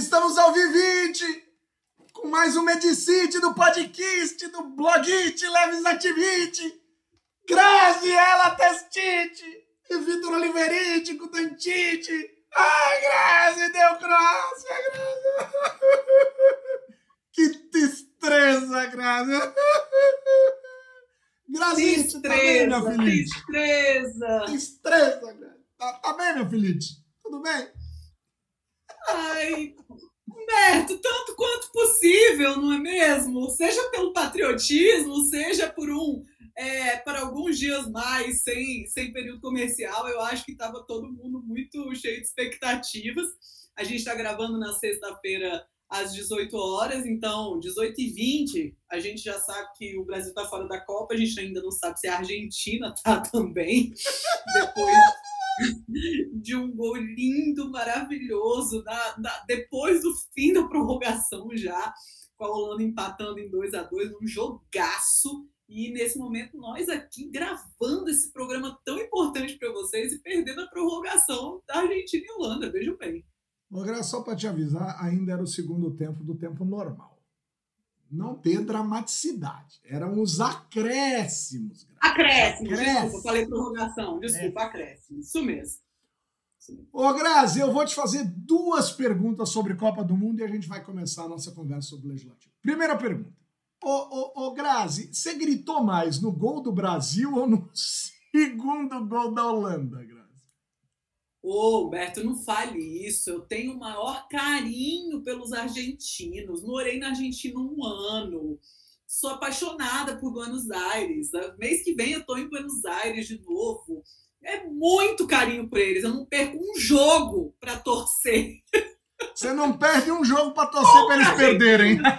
Estamos ao Vivinte com mais um Medicite do podcast do Blogite Leves Ativite. Grazi, ela testite e Vitor Oliverite com dentite. Ai, Grazi, deu croácia, Grazi. Que destreza, Grazi. Grazi, tá bem, meu filho? Destreza. Destreza, Grazi. Tá, tá bem, meu filho? Tudo bem? Ai, Humberto, tanto quanto possível, não é mesmo? Seja pelo patriotismo, seja por um é, para alguns dias mais sem, sem período comercial, eu acho que estava todo mundo muito cheio de expectativas. A gente está gravando na sexta-feira às 18 horas, então 18 e 20 a gente já sabe que o Brasil está fora da Copa, a gente ainda não sabe se a Argentina está também, depois de um gol lindo, maravilhoso, depois do fim da prorrogação já, com a Holanda empatando em 2 a 2 um jogaço. E nesse momento, nós aqui gravando esse programa tão importante para vocês e perdendo a prorrogação da Argentina e Holanda. Vejam bem. Agora, só para te avisar, ainda era o segundo tempo do tempo normal não ter dramaticidade. Eram os acréscimos. Acréscimos, acréscimos. desculpa, falei prorrogação. Desculpa, é. acréscimos. Isso mesmo. Ô, Grazi, eu vou te fazer duas perguntas sobre Copa do Mundo e a gente vai começar a nossa conversa sobre o Legislativo. Primeira pergunta. Ô, ô, ô Grazi, você gritou mais no gol do Brasil ou no segundo gol da Holanda, Grazi? Ô, Humberto, não fale isso. Eu tenho o maior carinho pelos argentinos. Morei na Argentina um ano. Sou apaixonada por Buenos Aires. Mês que vem eu estou em Buenos Aires de novo. É muito carinho por eles. Eu não perco um jogo para torcer. Você não perde um jogo para torcer para eles perderem.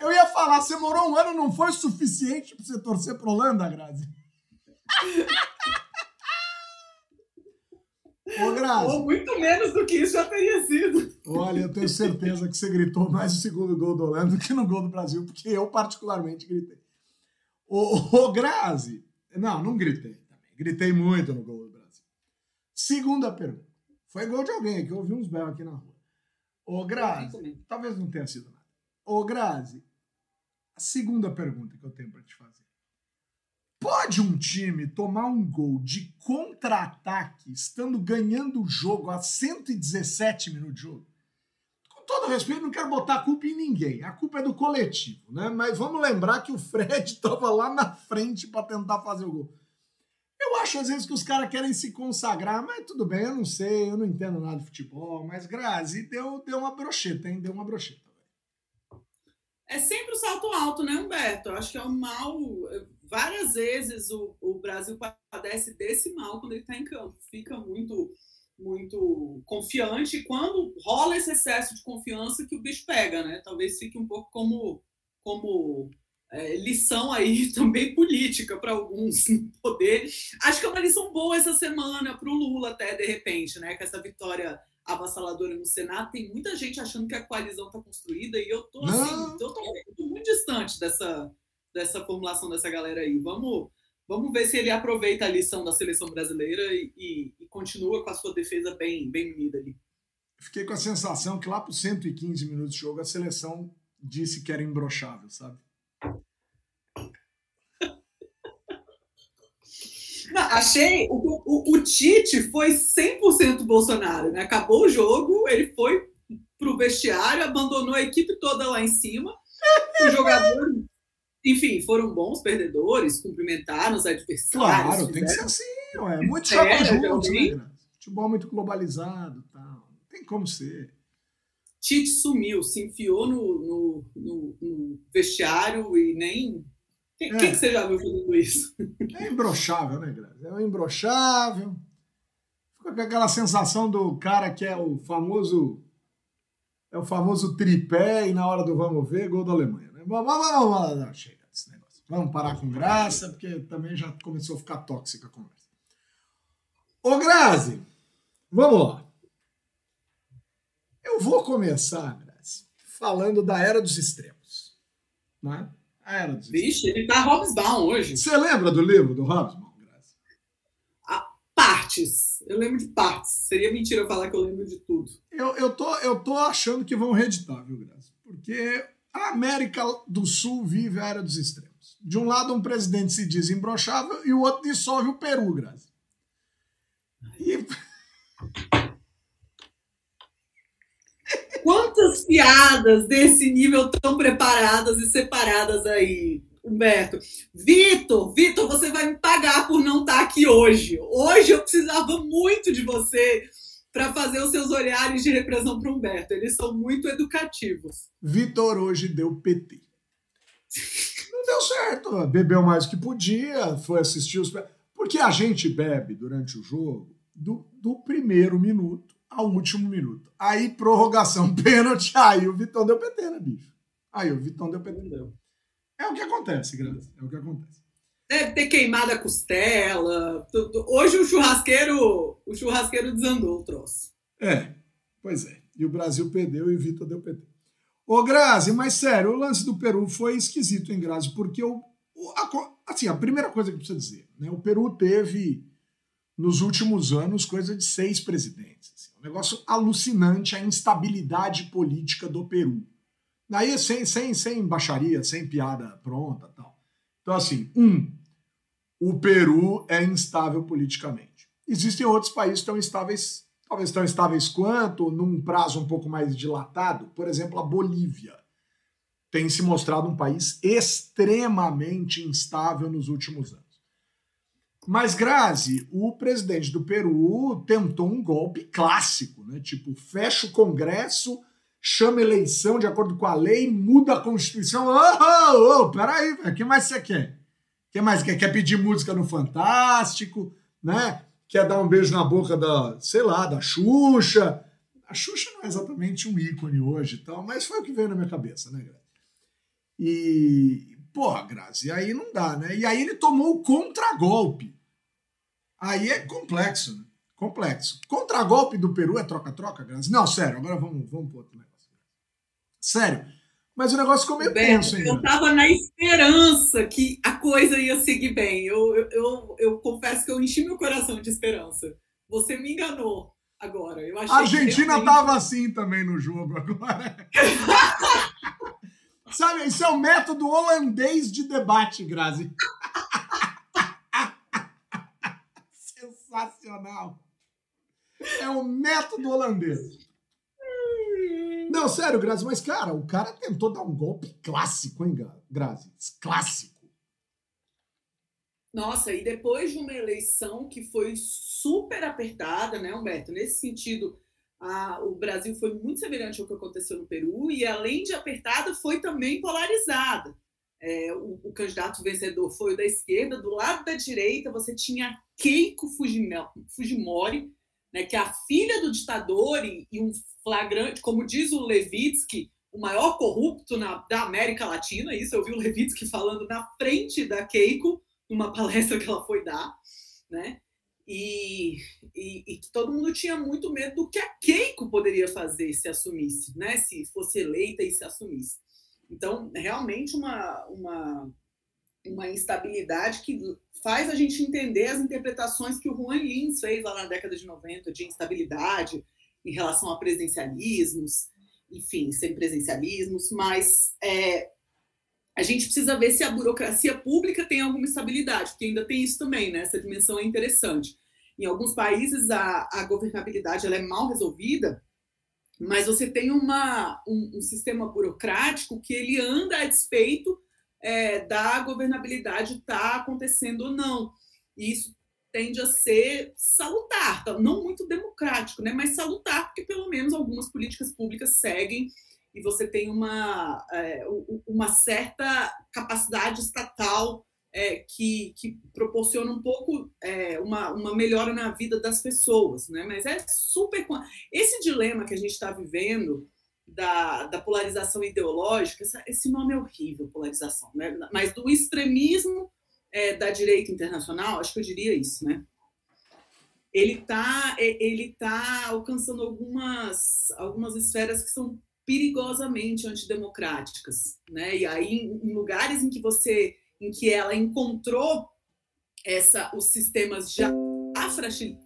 Eu ia falar, você morou um ano, não foi suficiente para você torcer para Holanda, Grazi? Ô, Grazi. Ou muito menos do que isso já teria sido. Olha, eu tenho certeza que você gritou mais o segundo gol do Holanda do que no gol do Brasil, porque eu particularmente gritei. Ô, ô Grazi. Não, não gritei também. Gritei muito no gol do Brasil. Segunda pergunta. Foi gol de alguém que eu ouvi uns berros aqui na rua. Ô, Grazi. Talvez não tenha sido nada. Ô, Grazi. A segunda pergunta que eu tenho para te fazer. Pode um time tomar um gol de contra-ataque estando ganhando o jogo a 117 minutos de jogo? Com todo respeito, não quero botar a culpa em ninguém. A culpa é do coletivo, né? Mas vamos lembrar que o Fred estava lá na frente para tentar fazer o gol. Eu acho às vezes que os caras querem se consagrar, mas tudo bem, eu não sei, eu não entendo nada de futebol, mas Grazi deu, deu uma brocheta, hein? Deu uma brocheta. É sempre o salto alto, né, Humberto? Eu acho que é um mal várias vezes o, o Brasil padece desse mal quando ele está em campo. Fica muito muito confiante e quando rola esse excesso de confiança que o bicho pega, né? Talvez fique um pouco como como é, lição aí também política para alguns poder. Acho que é uma lição boa essa semana para o Lula até de repente, né? Com essa vitória avassaladora no Senado, tem muita gente achando que a coalizão está construída e eu tô assim, eu tô, eu tô muito distante dessa dessa formulação dessa galera aí. Vamos, vamos ver se ele aproveita a lição da seleção brasileira e, e, e continua com a sua defesa bem, bem unida ali. Fiquei com a sensação que lá para os 115 minutos de jogo a seleção disse que era imbrochável, sabe? Não, achei. O, o, o, Tite foi 100% Bolsonaro. Né? Acabou o jogo, ele foi pro vestiário, abandonou a equipe toda lá em cima. Os jogadores enfim, foram bons perdedores, cumprimentaram os adversários. Claro, fizeram... tem que ser assim, ué. Muito joga junto, né? Futebol muito globalizado tal. Não tem como ser. Tite sumiu, se enfiou no, no, no, no vestiário e nem. Quem, é. quem que você já viu fazendo isso? É imbrochável, né, Grazi? É um imbrochável. Fica com aquela sensação do cara que é o famoso. É o famoso tripé e na hora do vamos ver, gol da Alemanha. Vamos, não, chega desse negócio. Vamos parar com graça, porque também já começou a ficar tóxica a conversa. Ô, Grazi, vamos lá. Eu vou começar, Grazi, falando da Era dos Extremos. Né? A Era dos Vixe, ele tá Hobbesbaum hoje. Você lembra do livro do Hobbesbaum, Grazi? A partes. Eu lembro de partes. Seria mentira falar que eu lembro de tudo. Eu, eu, tô, eu tô achando que vão reeditar, viu, Graça? Porque a América do Sul vive a era dos extremos. De um lado, um presidente se diz imbrochável e o outro dissolve o Peru, Graça. E... Quantas piadas desse nível estão preparadas e separadas aí, Humberto? Vitor, Vitor, você vai me pagar por não estar aqui hoje. Hoje eu precisava muito de você para fazer os seus olhares de repressão para Humberto. Eles são muito educativos. Vitor hoje deu PT. Não deu certo. Bebeu mais do que podia, foi assistir os. Porque a gente bebe durante o jogo do, do primeiro minuto ao último minuto. Aí, prorrogação, pênalti, aí o Vitão deu PT, né, bicho? Aí o Vitão deu PT. Deu. É o que acontece, Graça. É o que acontece. Deve ter queimado a costela. Hoje o churrasqueiro, o churrasqueiro desandou o troço. É, pois é. E o Brasil perdeu e o Vitor deu PT. Ô, Grazi, mas sério, o lance do Peru foi esquisito, hein, Grazi? Porque o, a, assim, a primeira coisa que precisa dizer, né? O Peru teve nos últimos anos coisa de seis presidentes. Assim, um negócio alucinante a instabilidade política do Peru. Daí sem, sem, sem baixaria, sem piada pronta tal. Então, assim, um, o Peru é instável politicamente. Existem outros países tão instáveis, talvez tão instáveis quanto, num prazo um pouco mais dilatado. Por exemplo, a Bolívia tem se mostrado um país extremamente instável nos últimos anos. Mas, Grazi, o presidente do Peru tentou um golpe clássico, né? Tipo, fecha o Congresso, chama eleição de acordo com a lei, muda a Constituição. Ô, ô, ô, peraí, o que mais você quer? Que mais quer? Quer pedir música no Fantástico, né? Quer dar um beijo na boca da, sei lá, da Xuxa. A Xuxa não é exatamente um ícone hoje e tal, mas foi o que veio na minha cabeça, né, Grazi? E, Porra, Grazi, aí não dá, né? E aí ele tomou o contragolpe. Aí é complexo, né? Complexo. Contragolpe do Peru é troca-troca, Grazi? Não, sério, agora vamos, vamos outro negócio. Sério. Mas o negócio ficou meio tenso ainda. Eu estava na esperança que a coisa ia seguir bem. Eu, eu, eu, eu, confesso que eu enchi meu coração de esperança. Você me enganou agora. Eu a Argentina estava realmente... assim também no jogo agora. Sabe, isso é o método holandês de debate, Grazi. Sensacional. É o método holandês. Não, sério, Grazi, mas, cara, o cara tentou dar um golpe clássico, hein, Grazi? Clássico. Nossa, e depois de uma eleição que foi super apertada, né, Humberto? Nesse sentido, a, o Brasil foi muito semelhante ao que aconteceu no Peru e, além de apertada, foi também polarizada. É, o, o, candidato vencedor foi o da esquerda, do lado da direita você tinha Keiko Fujimori, né, que é a filha do ditador e, e, um flagrante, como diz o Levitsky, o maior corrupto na, da América Latina. Isso eu vi o Levitsky falando na frente da Keiko, numa palestra que ela foi dar. Né? e, e, e, que todo mundo tinha muito medo do que a Keiko poderia fazer se assumisse, né? Se fosse eleita e se assumisse. Então, realmente uma, uma, uma instabilidade que faz a gente entender as interpretações que o Juan Lins fez lá na década de 90 de instabilidade em relação a presencialismos, enfim, sem presencialismos, mas é, a gente precisa ver se a burocracia pública tem alguma estabilidade, porque ainda tem isso também, né? Essa dimensão é interessante. Em alguns países a, a governabilidade ela é mal resolvida, mas você tem uma, um, um sistema burocrático que ele anda a despeito é, da governabilidade estar tá acontecendo ou não. E isso tende a ser salutar, tá? não muito democrático, né? mas salutar, porque pelo menos algumas políticas públicas seguem e você tem uma, é, uma certa capacidade estatal é, que, que, proporciona um pouco é, uma, uma melhora na vida das pessoas, né? Mas é super. Esse dilema que a gente está vivendo da, da polarização ideológica, esse nome é horrível, polarização, né? Mas do extremismo é, da direita internacional, acho que eu diria isso, né? Ele está ele tá alcançando algumas, algumas esferas que são perigosamente antidemocráticas, né? E aí, em lugares em que você em que ela encontrou essa, os sistemas já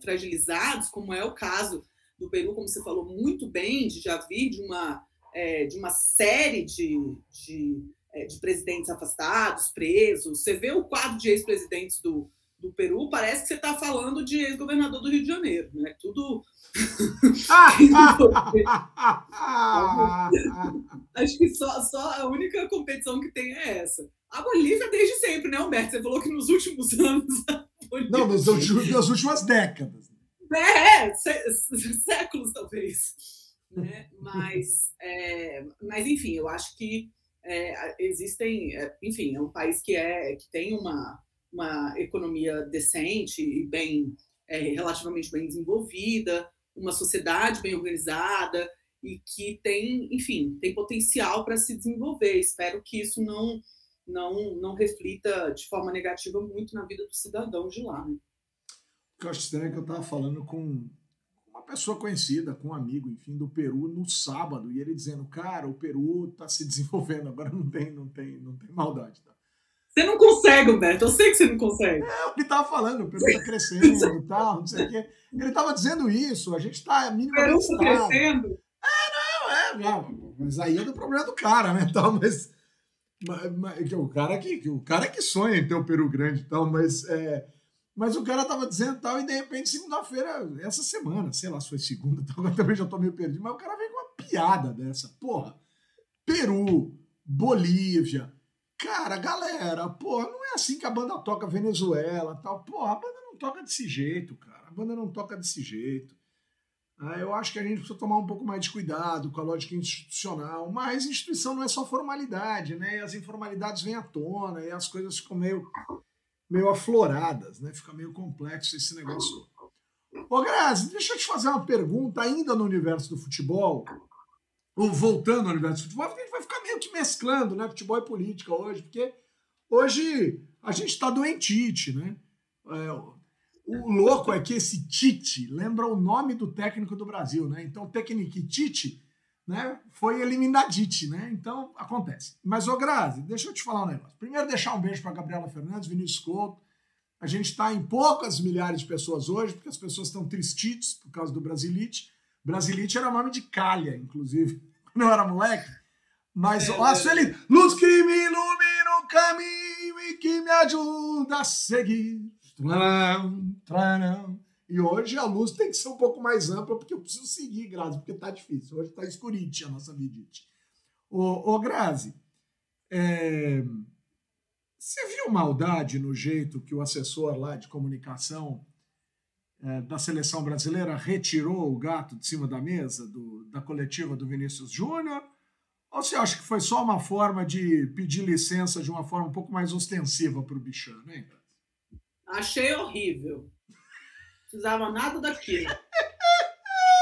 fragilizados, como é o caso do Peru, como você falou muito bem, de já vir de uma, é, de uma série de, de, é, de, presidentes afastados, presos. Você vê o quadro de ex-presidentes do, do Peru, parece que você está falando de ex-governador do Rio de Janeiro, né? Tudo. Acho que só, só a única competição que tem é essa. A Bolívia desde sempre, né, Humberto? Você falou que nos últimos anos. Não, nas últimas décadas. É, séculos talvez. Né? Mas, é, mas, enfim, eu acho que é, existem. É, enfim, é um país que, é, que tem uma, uma economia decente e bem, é, relativamente bem desenvolvida, uma sociedade bem organizada e que tem, enfim, tem potencial para se desenvolver. Espero que isso não, não, não reflita de forma negativa muito na vida dos cidadãos de lá. Né? O que eu acho estranho é que eu estava falando com uma pessoa conhecida, com um amigo, enfim, do Peru no sábado, e ele dizendo, cara, o Peru está se desenvolvendo, agora não tem, não tem, não tem maldade. Tá? Você não consegue, Humberto, eu sei que você não consegue. É, o que estava falando, o Peru está crescendo e tal, não sei o quê. Ele estava dizendo isso, a gente está minimamente... O Peru está crescendo? É, não, é, não, mas aí é do problema do cara, né, tal, mas... mas, mas o, cara que, o cara que sonha em ter um Peru grande e tal, mas... É, mas o cara tava dizendo tal, e de repente, segunda-feira, essa semana, sei lá se foi segunda, tal, agora também já tô meio perdido, mas o cara vem com uma piada dessa. Porra, Peru, Bolívia. Cara, galera, porra, não é assim que a banda toca Venezuela tal. Porra, a banda não toca desse jeito, cara. A banda não toca desse jeito. Ah, eu acho que a gente precisa tomar um pouco mais de cuidado com a lógica institucional, mas instituição não é só formalidade, né? E as informalidades vêm à tona e as coisas ficam meio meio afloradas, né? Fica meio complexo esse negócio. Ô, Grazi, deixa eu te fazer uma pergunta ainda no universo do futebol, ou voltando ao universo do futebol, porque a gente vai ficar meio que mesclando, né? Futebol e política hoje, porque hoje a gente está doentite, né? É, o louco é que esse Tite lembra o nome do técnico do Brasil, né? Então, técnico Tite né, foi eliminadite, né? Então acontece. Mas, ô Grazi, deixa eu te falar um negócio. Primeiro, deixar um beijo para Gabriela Fernandes, Vinícius Couto. A gente está em poucas milhares de pessoas hoje, porque as pessoas estão tristites por causa do Brasilite. Brasilite era nome de calha, inclusive, eu era moleque. Mas, é, ó, é, Sueli, luz que me ilumina o caminho e que me ajuda a seguir. Tranão, tranão. E hoje a luz tem que ser um pouco mais ampla, porque eu preciso seguir, Grazi, porque tá difícil. Hoje tá escurite a nossa vidite. Ô, ô Grazi, é... você viu maldade no jeito que o assessor lá de comunicação é, da seleção brasileira retirou o gato de cima da mesa do, da coletiva do Vinícius Júnior? Ou você acha que foi só uma forma de pedir licença de uma forma um pouco mais ostensiva para o bichano, hein? Achei horrível precisava nada daquilo.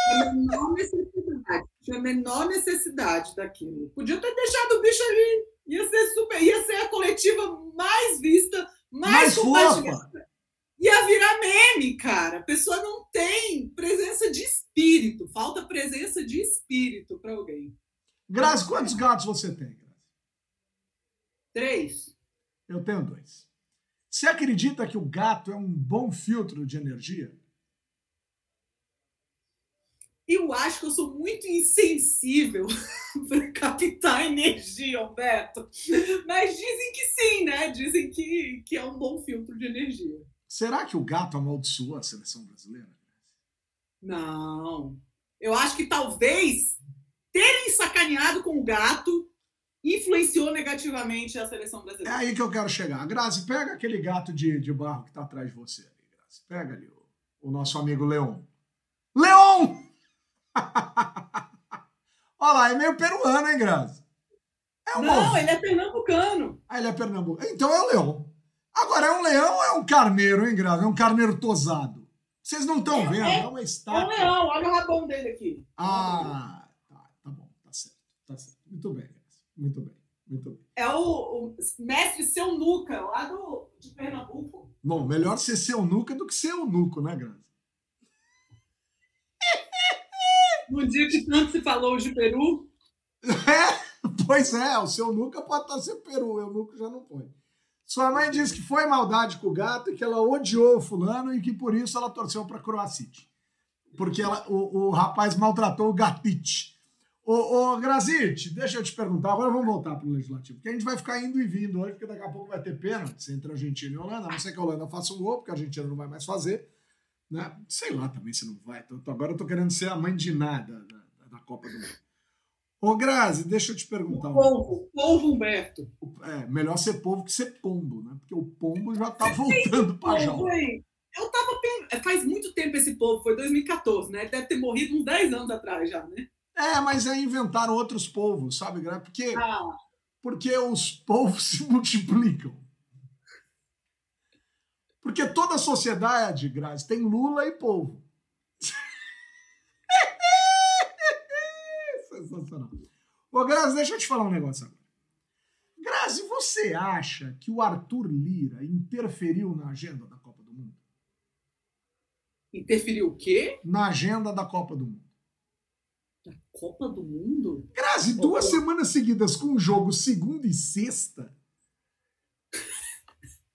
Tinha a menor necessidade. Tinha a menor necessidade daquilo. Podia ter deixado o bicho ali. Ia ser super. Ia ser a coletiva mais vista, mais, mais compartilhada. Ia virar meme, cara. A pessoa não tem presença de espírito. Falta presença de espírito para alguém. Grazi, quantos gatos você tem, Grazi? Três. Eu tenho dois. Você acredita que o gato é um bom filtro de energia? Eu acho que eu sou muito insensível para captar energia, Alberto. Mas dizem que sim, né? Dizem que, que é um bom filtro de energia. Será que o gato amaldiçoou a seleção brasileira? Não. Eu acho que talvez terem sacaneado com o gato influenciou negativamente a seleção brasileira. É aí que eu quero chegar. Grazi, pega aquele gato de, de barro que está atrás de você. Ali, Grazi. Pega ali o, o nosso amigo Leon. Leon! Olha lá, é meio peruano, hein, Grazi? É um Não, ele é pernambucano. Ah, ele é pernambucano. Então é o leão. Agora, é um leão ou é um carneiro, hein, Grazi? É um carneiro tosado. Vocês não estão é, vendo, é, é uma estátua. É um leão, olha o rabão dele aqui. Ah, tá, tá bom, tá certo, tá certo. Muito bem, Grazi. Muito bem, muito bem. É o, o mestre Seu Nuca, lá do, de Pernambuco. Bom, melhor ser Seu Nuca do que ser Eunuco, né, Grazi? No dia que tanto se falou de Peru. É, pois é, o seu nunca pode estar sendo Peru, eu nunca já não põe. Sua mãe disse que foi maldade com o gato e que ela odiou o fulano e que por isso ela torceu para Croacite. Porque ela, o, o rapaz maltratou o gatite. Ô, ô Grazite, deixa eu te perguntar, agora vamos voltar para o Legislativo, porque a gente vai ficar indo e vindo hoje, porque daqui a pouco vai ter pênalti entre Argentina e Holanda, a não ser que a Holanda faça um gol, porque a Argentina não vai mais fazer. Né? Sei lá também se não vai. Agora eu tô querendo ser a mãe de nada da, da Copa do Mundo. Ô, Grazi, deixa eu te perguntar. O povo, povo Humberto. É, melhor ser povo que ser pombo, né? Porque o pombo já tá voltando para já. Eu tava é, faz muito tempo esse povo, foi 2014, né? Deve ter morrido uns 10 anos atrás já, né? É, mas aí inventaram outros povos, sabe, Grazi? Porque, ah. porque os povos se multiplicam. Porque toda a sociedade, Grazi, tem Lula e povo. sensacional. Ô, Grazi, deixa eu te falar um negócio agora. Grazi, você acha que o Arthur Lira interferiu na agenda da Copa do Mundo? Interferiu o quê? Na agenda da Copa do Mundo. Da Copa do Mundo? Grazi, duas semanas seguidas com o jogo segunda e sexta.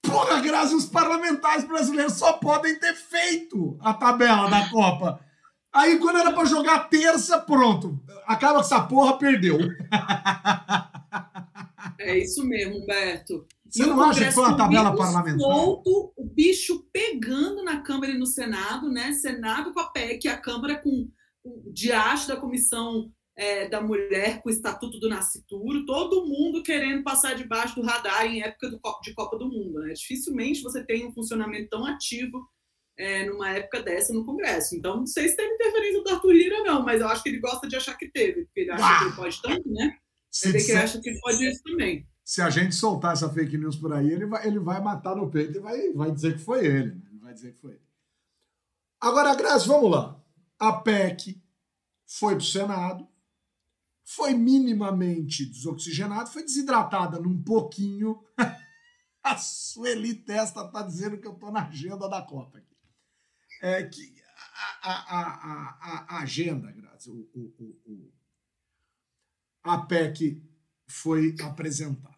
Porra, Grazi, os parlamentares brasileiros só podem ter feito a tabela da Copa. Aí quando era pra jogar terça, pronto. Acaba com essa porra, perdeu. É isso mesmo, Humberto. Você não acha que foi uma tabela parlamentar? Solto, o bicho pegando na Câmara e no Senado, né? Senado com a PEC, a Câmara com o diacho da Comissão é, da Mulher com o Estatuto do Nascituro, todo mundo querendo passar debaixo do radar em época do, de Copa do Mundo. Né? Dificilmente você tem um funcionamento tão ativo é, numa época dessa no Congresso. Então, não sei se teve interferência do Arthur Lira, não, mas eu acho que ele gosta de achar que teve, porque ele acha Uau! que ele pode tanto, né? Se ele, disser... acha que ele pode isso também. Se a gente soltar essa fake news por aí, ele vai, ele vai matar no peito e vai, vai dizer que foi ele. Né? Ele vai dizer que foi ele. Agora, Graça, vamos lá. A PEC foi para o Senado, foi minimamente desoxigenada, foi desidratada num pouquinho. a Sueli Testa está dizendo que eu estou na agenda da Copa aqui é que a, a, a, a agenda, Grazi, o, o, o, a PEC foi apresentada.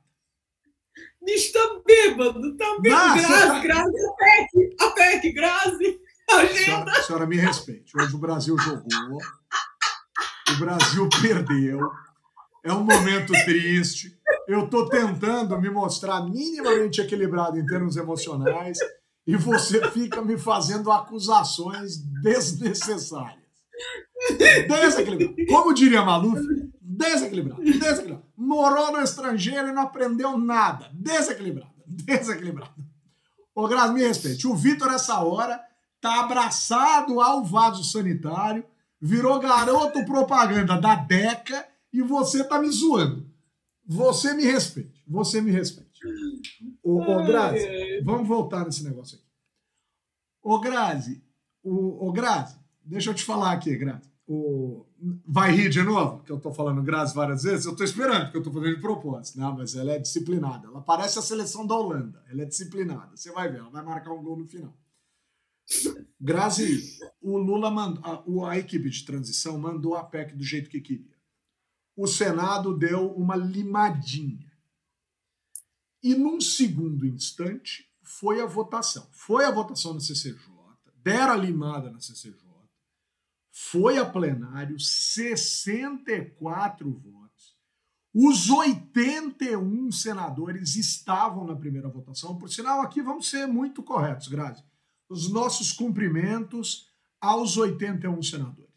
Bicho, tá bêbado, tá bêbado. Grazi, tá... Grazi, a PEC, a PEC, Grazi, agenda. Senhora, senhora, me respeite. Hoje o Brasil jogou, o Brasil perdeu, é um momento triste. Eu estou tentando me mostrar minimamente equilibrado em termos emocionais e você fica me fazendo acusações desnecessárias. Desequilibrado. Como diria Maluf, desequilibrado, desequilibrado. Morou no estrangeiro e não aprendeu nada. Desequilibrado, desequilibrado. Ô, Grazi, me respeite. O Vitor, essa hora, tá abraçado ao vaso sanitário, virou garoto propaganda da DECA e você tá me zoando. Você me respeite. Você me respeite. Ô, ô Grazi, vamos voltar nesse negócio aqui. Ô, Grazi, o, ô, Grazi, deixa eu te falar aqui, Grazi. O, vai rir de novo? Que eu tô falando Grazi várias vezes? Eu tô esperando, porque eu tô fazendo de propósito, né? Mas ela é disciplinada. Ela parece a seleção da Holanda. Ela é disciplinada. Você vai ver, ela vai marcar um gol no final. Grazi, o Lula mandou, a, a equipe de transição mandou a PEC do jeito que queria. O Senado deu uma limadinha. E num segundo instante foi a votação. Foi a votação na CCJ, deram a limada na CCJ, foi a plenário, 64 votos. Os 81 senadores estavam na primeira votação. Por sinal, aqui vamos ser muito corretos, Grazi. Os nossos cumprimentos aos 81 senadores.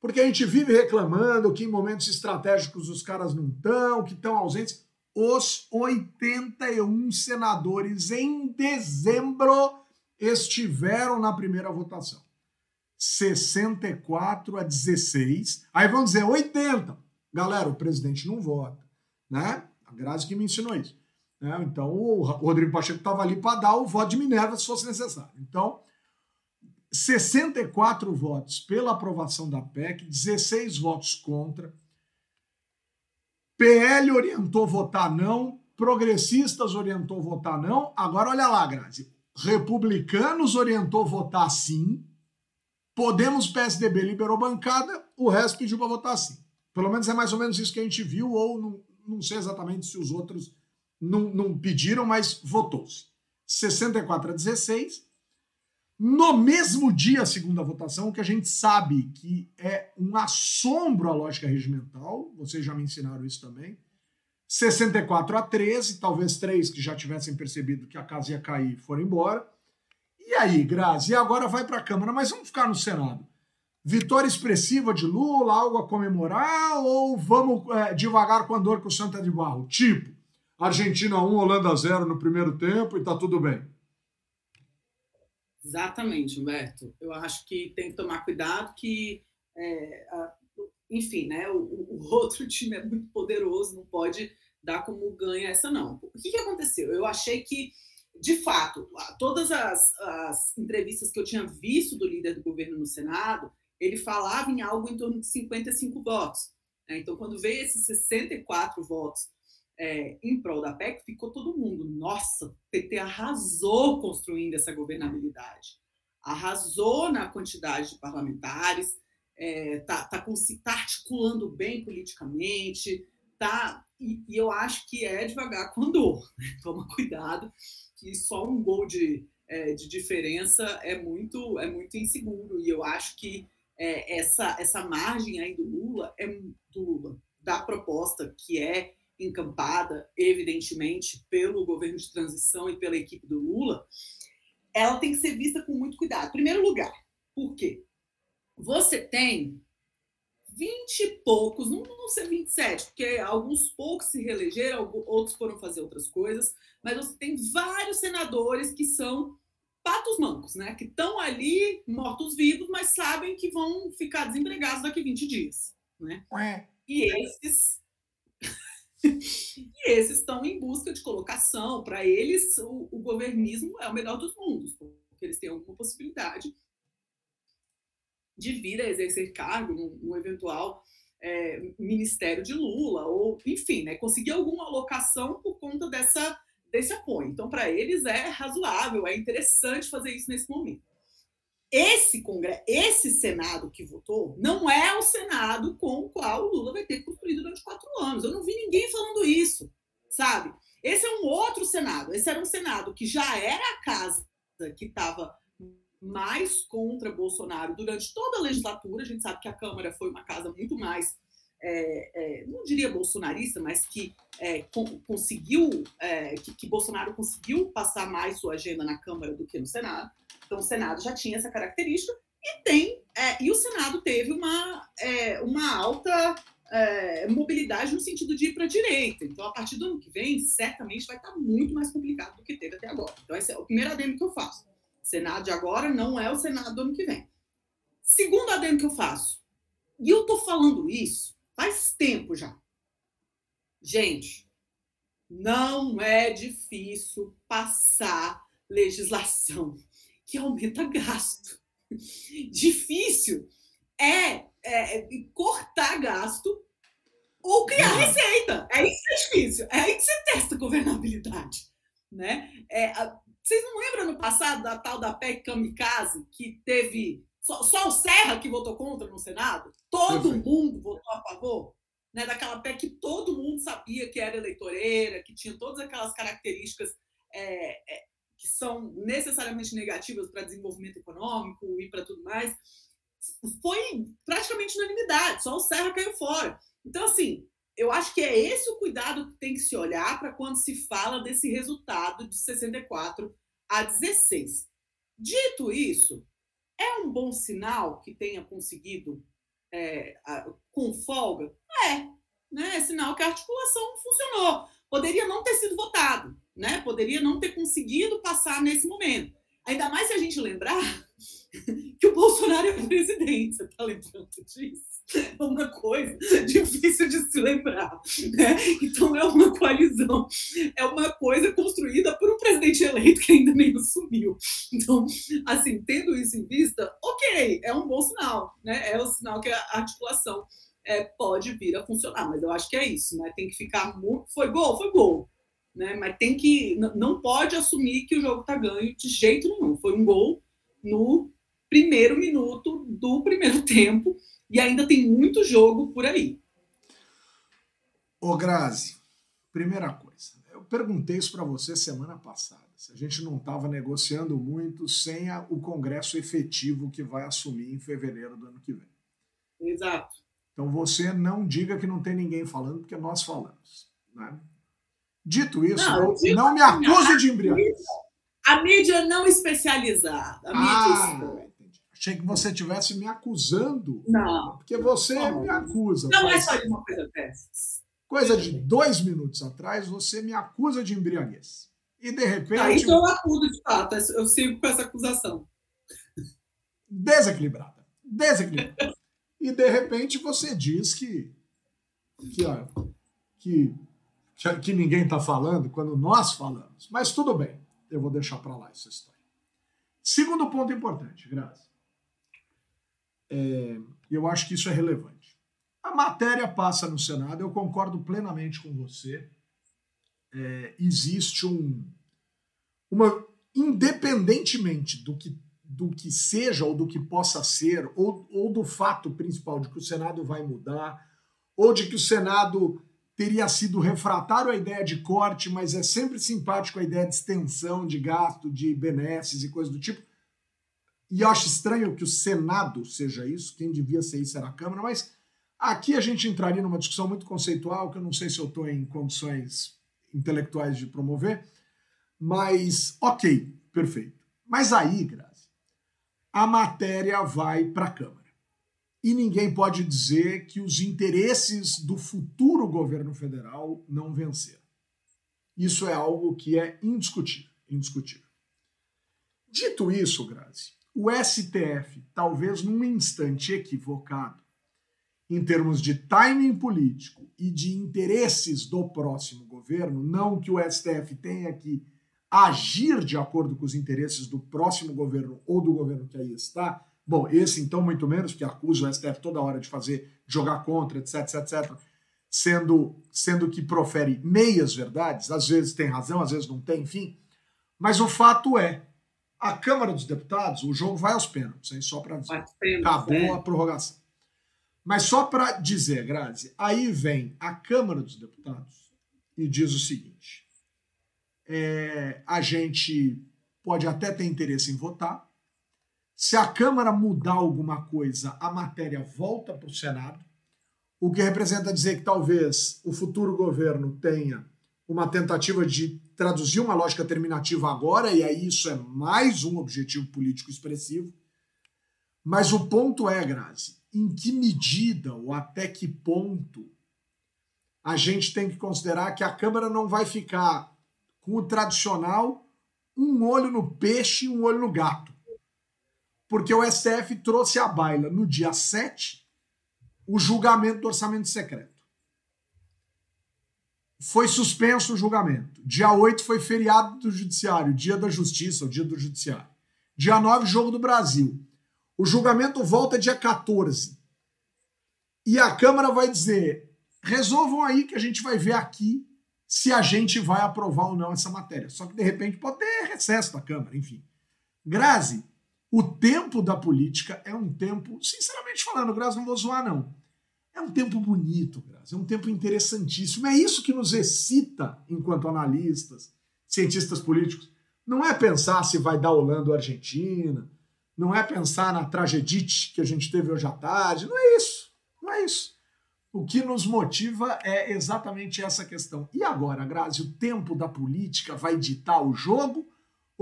Porque a gente vive reclamando que em momentos estratégicos os caras não estão, que estão ausentes os 81 senadores em dezembro estiveram na primeira votação. 64 a 16. Aí vão dizer 80. Galera, o presidente não vota, né? A Grazi que me ensinou isso. Né? Então o Rodrigo Pacheco estava ali para dar o voto de Minerva se fosse necessário. Então, 64 votos pela aprovação da PEC, 16 votos contra, PL orientou votar não, progressistas orientou votar não. Agora olha lá, Grazi. Republicanos orientou votar sim. Podemos, PSDB liberou bancada, o resto pediu para votar sim. Pelo menos é mais ou menos isso que a gente viu, ou não, não sei exatamente se os outros não, não pediram, mas votou-se. 64 a 16. No mesmo dia, a segunda votação, que a gente sabe que é um assombro à lógica regimental, vocês já me ensinaram isso também. 64 a 13, talvez três que já tivessem percebido que a casa ia cair foram embora. E aí, Grazi, e agora vai para a Câmara, mas vamos ficar no Senado. Vitória expressiva de Lula, algo a comemorar, ou vamos é, devagar com a dor que o Santa é de barro? Tipo, Argentina 1, Holanda 0 no primeiro tempo e tá tudo bem. Exatamente, Humberto. Eu acho que tem que tomar cuidado que, é, a, enfim, né, o, o, outro time é muito poderoso, não pode dar como ganha essa não. O que, que aconteceu? Eu achei que, de fato, todas as, as entrevistas que eu tinha visto do líder do governo no Senado, ele falava em algo em torno de 55 votos. Né? Então, quando veio esses 64 votos é, em prol da PEC, ficou todo mundo, nossa, o PT arrasou construindo essa governabilidade, arrasou na quantidade de parlamentares, está é, tá, tá, tá articulando bem politicamente, tá, e, e, eu acho que é devagar com dor. Né? Toma cuidado, que só um gol de, é, de diferença é muito, é muito inseguro, e eu acho que é, essa, essa margem aí do Lula é do Lula, da proposta que é encampada, evidentemente, pelo governo de transição e pela equipe do Lula, ela tem que ser vista com muito cuidado. Em primeiro lugar, por quê? Você tem 20 e poucos, não vão ser 27, porque alguns poucos se reelegeram, outros foram fazer outras coisas, mas você tem vários senadores que são patos mancos, né? Que estão ali mortos-vivos, mas sabem que vão ficar desempregados daqui 20 dias, né? E esses e esses estão em busca de colocação. Para eles, o, o, governismo é o melhor dos mundos, porque eles têm alguma possibilidade de vir a exercer cargo no, no eventual é, ministério de Lula, ou, enfim, né, conseguir alguma alocação por conta dessa, desse apoio. Então, para eles é razoável, é interessante fazer isso nesse momento. Esse Congresso, esse Senado que votou, não é o Senado com o qual o Lula vai ter construído durante quatro anos. Eu não vi ninguém falando isso, sabe? Esse é um outro Senado. Esse era um Senado que já era a casa que estava mais contra Bolsonaro durante toda a legislatura. A gente sabe que a Câmara foi uma casa muito mais, é, é, não diria bolsonarista, mas que é, conseguiu, é, que, que Bolsonaro conseguiu passar mais sua agenda na Câmara do que no Senado. Então, o Senado já tinha essa característica e tem é, e o Senado teve uma, é, uma alta é, mobilidade no sentido de ir para a direita. Então, a partir do ano que vem, certamente vai estar muito mais complicado do que teve até agora. Então, esse é o primeiro adendo que eu faço. O Senado de agora não é o Senado do ano que vem. Segundo adendo que eu faço, e eu estou falando isso faz tempo já. Gente, não é difícil passar legislação que aumenta gasto. Difícil é, é, é cortar gasto ou criar receita. É isso que é difícil. É aí que você testa governabilidade. Né? É, a, vocês não lembram no passado da tal da PEC Kamikaze, que teve só, só o Serra que votou contra no Senado? Todo mundo votou a favor? Né, daquela PEC que todo mundo sabia que era eleitoreira, que tinha todas aquelas características é, é, que são necessariamente negativas para desenvolvimento econômico e para tudo mais, foi praticamente unanimidade, só o Serra caiu fora. Então, assim, eu acho que é esse o cuidado que tem que se olhar para quando se fala desse resultado de 64 a 16. Dito isso, é um bom sinal que tenha conseguido é, a, com folga? É, né? É sinal que a articulação funcionou. Poderia não ter sido votado, né? Poderia não ter conseguido passar nesse momento. Ainda mais se a gente lembrar que o Bolsonaro é presidente. Você está lembrando disso? É uma coisa difícil de se lembrar. Né? Então, é uma coalizão, é uma coisa construída por um presidente eleito que ainda nem assumiu. Então, assim, tendo isso em vista, ok, é um bom sinal. Né? É o sinal que a articulação é, pode vir a funcionar. Mas eu acho que é isso. Né? Tem que ficar muito. Foi gol? Foi gol né? Mas tem que não pode assumir que o jogo está ganho de jeito nenhum. Foi um gol no primeiro minuto do primeiro tempo e ainda tem muito jogo por aí. Ô Grazi, primeira coisa, perguntei isso para você semana passada. Se a gente não estava negociando muito sem a, o Congresso efetivo que vai assumir em fevereiro do ano que vem. Exato. Então você não diga que não tem ninguém falando, porque nós falamos. Né? Dito isso, não, não, não me acuse de embriaguez. A mídia não especializada. A mídia ah, Achei que você estivesse me acusando. Não. Porque você não. me acusa. Não é só de uma coisa dessas. Coisa de dois minutos atrás, você me acusa de embriaguez. E de repente. Ah, então eu acuso de fato. Eu sigo com essa acusação. Desequilibrada. Desequilibrada. e de repente você diz que. Que, ó, que, que ninguém está falando quando nós falamos. Mas tudo bem. Eu vou deixar para lá essa história. Segundo ponto importante, Graça. É, eu acho que isso é relevante. A matéria passa no Senado, eu concordo plenamente com você. É, existe um. Uma, independentemente do que, do que seja ou do que possa ser, ou, ou do fato principal de que o Senado vai mudar, ou de que o Senado teria sido refratário à ideia de corte, mas é sempre simpático a ideia de extensão de gasto, de benesses e coisas do tipo. E eu acho estranho que o Senado seja isso, quem devia ser isso era a Câmara, mas aqui a gente entraria numa discussão muito conceitual, que eu não sei se eu estou em condições intelectuais de promover, mas ok, perfeito. Mas aí, Grazi, a matéria vai para a Câmara. E ninguém pode dizer que os interesses do futuro governo federal não venceram. Isso é algo que é indiscutível. indiscutível. Dito isso, Grazi, o STF, talvez num instante equivocado, em termos de timing político e de interesses do próximo governo, não que o STF tenha que agir de acordo com os interesses do próximo governo ou do governo que aí está. Bom, esse então muito menos, porque acusa o STF toda hora de fazer, jogar contra, etc, etc, etc, sendo, sendo que profere meias verdades, às vezes tem razão, às vezes não tem, enfim. Mas o fato é, a Câmara dos Deputados, o jogo vai aos pênaltis, hein? só para dizer. Acabou é. a prorrogação. Mas só para dizer, Grazi, aí vem a Câmara dos Deputados e diz o seguinte: é, a gente pode até ter interesse em votar. Se a Câmara mudar alguma coisa, a matéria volta para o Senado, o que representa dizer que talvez o futuro governo tenha uma tentativa de traduzir uma lógica terminativa agora, e aí isso é mais um objetivo político expressivo. Mas o ponto é, Grazi, em que medida ou até que ponto a gente tem que considerar que a Câmara não vai ficar com o tradicional um olho no peixe e um olho no gato. Porque o STF trouxe à baila no dia 7 o julgamento do orçamento secreto. Foi suspenso o julgamento. Dia 8 foi feriado do Judiciário, dia da Justiça, o dia do Judiciário. Dia 9, Jogo do Brasil. O julgamento volta dia 14. E a Câmara vai dizer: resolvam aí que a gente vai ver aqui se a gente vai aprovar ou não essa matéria. Só que de repente pode ter recesso da Câmara, enfim. Grazi, o tempo da política é um tempo, sinceramente falando, Grazi, não vou zoar, não. É um tempo bonito, Grazi, é um tempo interessantíssimo. É isso que nos excita enquanto analistas, cientistas políticos. Não é pensar se vai dar Holanda ou Argentina, não é pensar na tragedite que a gente teve hoje à tarde, não é isso, não é isso. O que nos motiva é exatamente essa questão. E agora, Grazi, o tempo da política vai ditar o jogo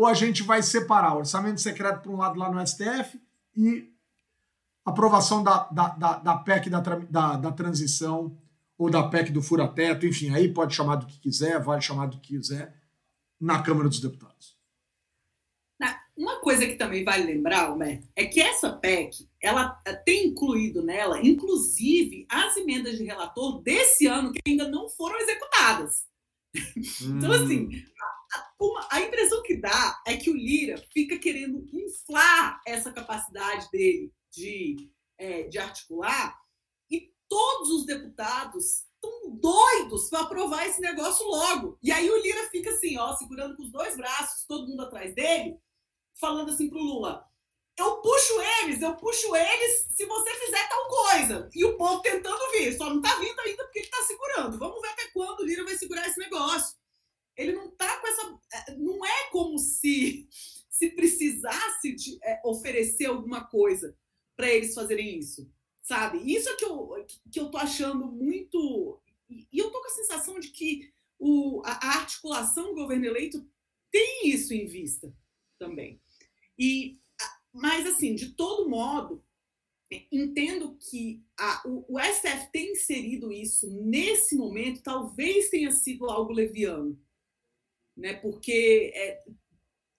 ou a gente vai separar o orçamento secreto para um lado lá no STF e aprovação da, da, da, da PEC da, da, da transição ou da PEC do fura-teto, enfim, aí pode chamar do que quiser, vale chamar do que quiser, na Câmara dos Deputados. Uma coisa que também vale lembrar, Humberto, é que essa PEC, ela tem incluído nela, inclusive, as emendas de relator desse ano que ainda não foram executadas. Hum. Então, assim, a, uma, a impressão que dá é que o Lira fica querendo inflar essa capacidade dele de, é, de articular, e todos os deputados estão doidos para aprovar esse negócio logo. E aí o Lira fica assim, ó, segurando com os dois braços, todo mundo atrás dele, falando assim pro Lula: eu puxo eles, eu puxo eles se você fizer tal coisa. E o povo tentando vir, só não tá vindo ainda porque ele tá segurando. Vamos ver até quando o Lira vai segurar esse negócio. Ele não tá com essa. É, não é como se se precisasse de, é, oferecer alguma coisa para eles fazerem isso, sabe? Isso é que eu, que eu tô achando muito. E eu tô com a sensação de que o, a articulação do governo eleito tem isso em vista também. E, mas, assim, de todo modo, é, entendo que a, o, o STF ter inserido isso nesse momento talvez tenha sido algo leviano né? Porque é,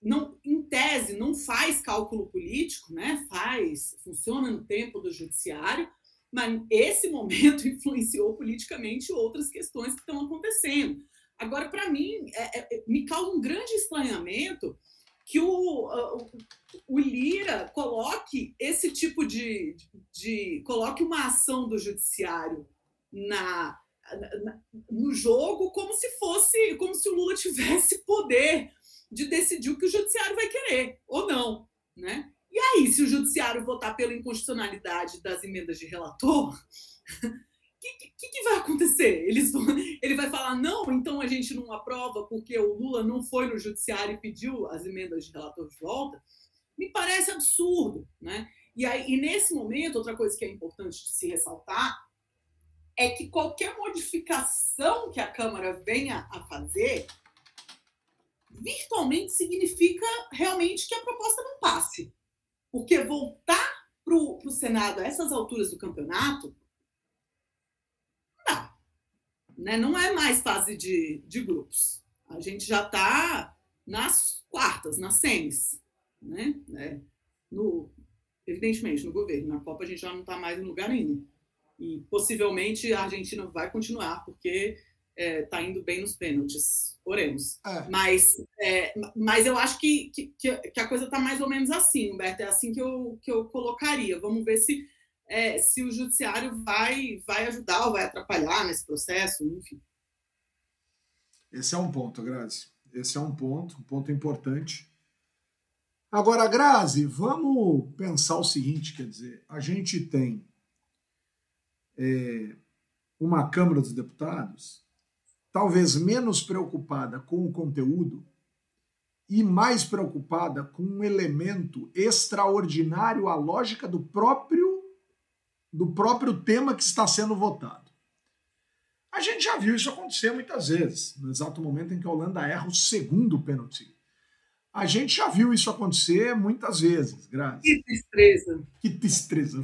não, em tese, não faz cálculo político, né? Faz, funciona no tempo do judiciário, mas esse momento influenciou politicamente outras questões que estão acontecendo. Agora, para mim, é, é, me causa um grande estranhamento que o, o, o, Lira coloque esse tipo de, de, coloque uma ação do judiciário na, no jogo como se fosse como se o Lula tivesse poder de decidir o que o judiciário vai querer ou não, né? E aí, se o judiciário votar pela inconstitucionalidade das emendas de relator, que, que, que, vai acontecer? Eles vão, ele vai falar, não, então a gente não aprova porque o Lula não foi no judiciário e pediu as emendas de relator de volta? Me parece absurdo, né? E, aí, e nesse momento, outra coisa que é importante se ressaltar é que qualquer modificação que a Câmara venha a fazer virtualmente significa realmente que a proposta não passe. Porque voltar para o Senado a essas alturas do campeonato né? Não é mais fase de, de grupos. A gente já está nas quartas, nas semis. Né? É, no, evidentemente, no governo. Na Copa a gente já não está mais em lugar nenhum. E possivelmente a Argentina vai continuar, porque está é, tá indo bem nos pênaltis. Oremos. É. Mas, é, mas eu acho que, que, que a coisa está mais ou menos assim, Humberto. É assim que eu, que eu colocaria. Vamos ver se é, se o judiciário vai, vai ajudar ou vai atrapalhar nesse processo, enfim. Esse é um ponto, Grazi. Esse é um ponto, um ponto importante. Agora, Grazi, vamos pensar o seguinte, quer dizer, a gente tem é, uma Câmara dos Deputados talvez menos preocupada com o conteúdo e mais preocupada com um elemento extraordinário à lógica do próprio do próprio tema que está sendo votado. A gente já viu isso acontecer muitas vezes, no exato momento em que a Holanda erra o segundo pênalti. A gente já viu isso acontecer muitas vezes, Grazi. Que tristeza. Que tristeza.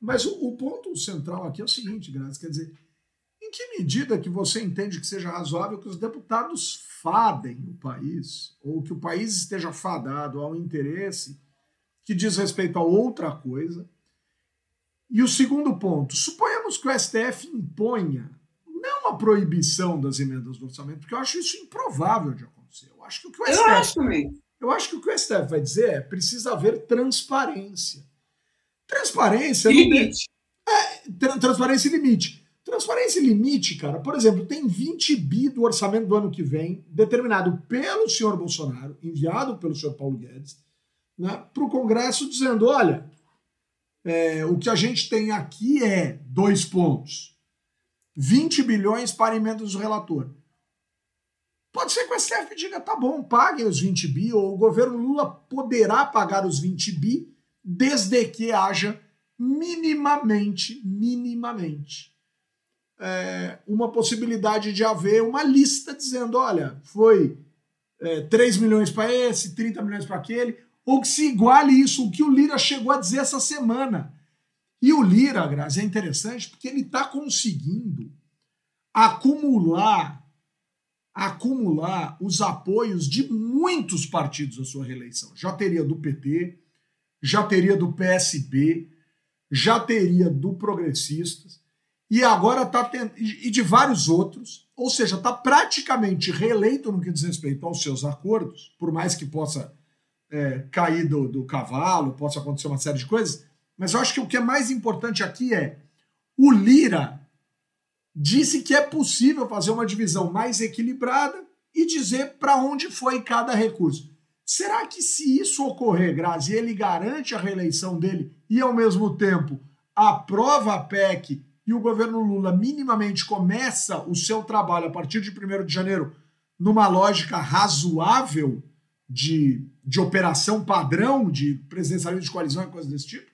Mas o, o, ponto central aqui é o seguinte, Grazi, quer dizer, em que medida que você entende que seja razoável que os deputados fadem o país, ou que o país esteja fadado ao interesse que diz respeito a outra coisa. E o segundo ponto, suponhamos que o STF imponha não a proibição das emendas do orçamento, porque eu acho isso improvável de acontecer. Eu acho que o que o STF, eu acho também. Eu acho que o que o STF vai dizer é precisa haver transparência. Transparência limite. É, transparência e limite. Transparência e limite, cara, por exemplo, tem 20 bi do orçamento do ano que vem, determinado pelo senhor Bolsonaro, enviado pelo senhor Paulo Guedes, né, para o Congresso dizendo: olha, é, o que a gente tem aqui é dois pontos: 20 bilhões para emendas do relator. Pode ser que o STF diga: tá bom, paguem os 20 bi, ou o governo Lula poderá pagar os 20 bi, desde que haja minimamente, minimamente, é, uma possibilidade de haver uma lista dizendo: olha, foi é, 3 milhões para esse, 30 milhões para aquele ou que se iguale isso, o que o Lira chegou a dizer essa semana. E o Lira, Grazi, é interessante porque ele está conseguindo acumular acumular os apoios de muitos partidos à sua reeleição. Já teria do PT, já teria do PSB, já teria do Progressistas, e agora está tendo, e de vários outros, ou seja, está praticamente reeleito no que diz respeito aos seus acordos, por mais que possa é, cair do, do cavalo, possa acontecer uma série de coisas, mas eu acho que o que é mais importante aqui é o Lira disse que é possível fazer uma divisão mais equilibrada e dizer para onde foi cada recurso. Será que se isso ocorrer, Grazi, ele garante a reeleição dele e ao mesmo tempo aprova a PEC e o governo Lula minimamente começa o seu trabalho a partir de 1 de janeiro numa lógica razoável de de operação padrão de presidencialismo de coalizão e coisas desse tipo?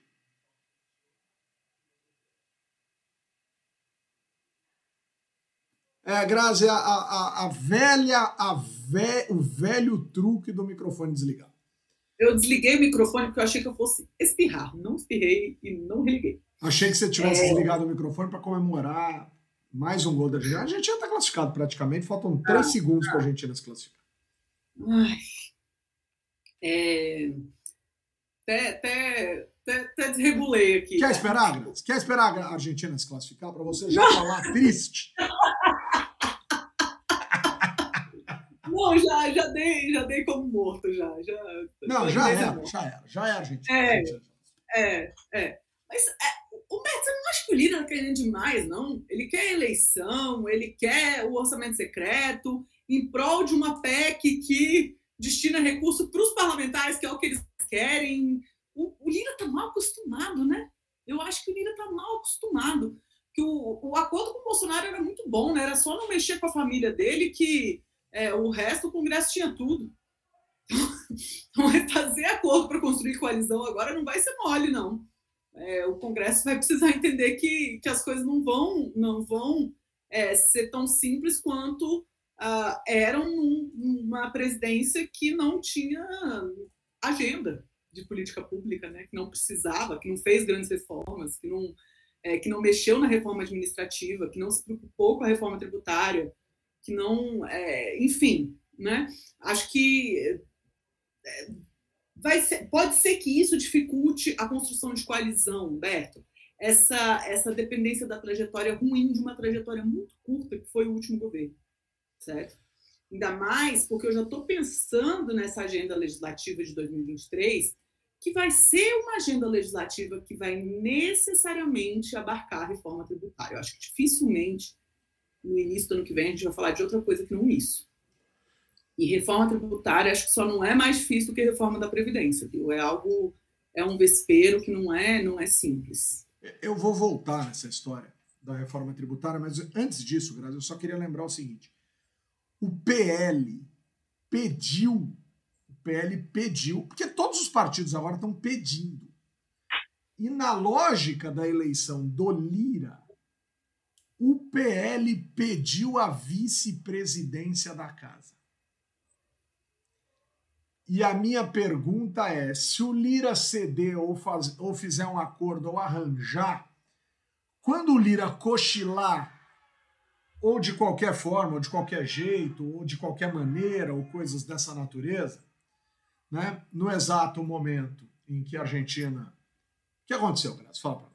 É, Grazi, a, a, a velha, a ve, o velho truque do microfone desligado. Eu desliguei o microfone porque eu achei que eu fosse espirrar. Não espirrei e não religuei. Achei que você tivesse é... desligado o microfone para comemorar mais um gol da Argentina. A Argentina está classificado praticamente, faltam três ah, segundos para a Argentina se classificar. Ai. É... Até, até, até, até desregulei aqui. Quer esperar, Grazi? Quer esperar a Argentina se classificar para você já falar triste? Não, já, já, dei, já dei como morto, já. já não, já era, já era, já era, gente. É, é, é. Mas é, o Mertz, eu não acho que o Lira está querendo demais, não. Ele quer eleição, ele quer o orçamento secreto, em prol de uma PEC que destina recurso para os parlamentares, que é o que eles querem. O, o Lira está mal acostumado, né? Eu acho que o Lira está mal acostumado. Que o, o acordo com o Bolsonaro era muito bom, né? Era só não mexer com a família dele que é, o resto, o Congresso tinha tudo. Então, fazer acordo para construir coalizão agora não vai ser mole, não. É, o Congresso vai precisar entender que, que as coisas não vão, não vão é, ser tão simples quanto uh, eram numa presidência que não tinha agenda de política pública, né? que não precisava, que não fez grandes reformas, que não, é, que não mexeu na reforma administrativa, que não se preocupou com a reforma tributária, que não, é, enfim, né? Acho que é, vai ser, pode ser que isso dificulte a construção de coalizão, Humberto. Essa, essa dependência da trajetória ruim de uma trajetória muito curta que foi o último governo, certo? Ainda mais porque eu já estou pensando nessa agenda legislativa de 2023, que vai ser uma agenda legislativa que vai necessariamente abarcar a reforma tributária. Eu acho que dificilmente no início do ano que vem a gente vai falar de outra coisa que não isso. E reforma tributária acho que só não é mais difícil do que reforma da previdência, viu? É algo é um vespeiro que não é não é simples. Eu vou voltar nessa história da reforma tributária, mas antes disso, Grazi, eu só queria lembrar o seguinte: o PL pediu, o PL pediu, porque todos os partidos agora estão pedindo. E na lógica da eleição do Lira, o PL pediu a vice-presidência da casa. E a minha pergunta é: se o Lira ceder ou, faz, ou fizer um acordo ou arranjar, quando o Lira cochilar, ou de qualquer forma, ou de qualquer jeito, ou de qualquer maneira, ou coisas dessa natureza, né, no exato momento em que a Argentina. O que aconteceu, Graça? Fala pra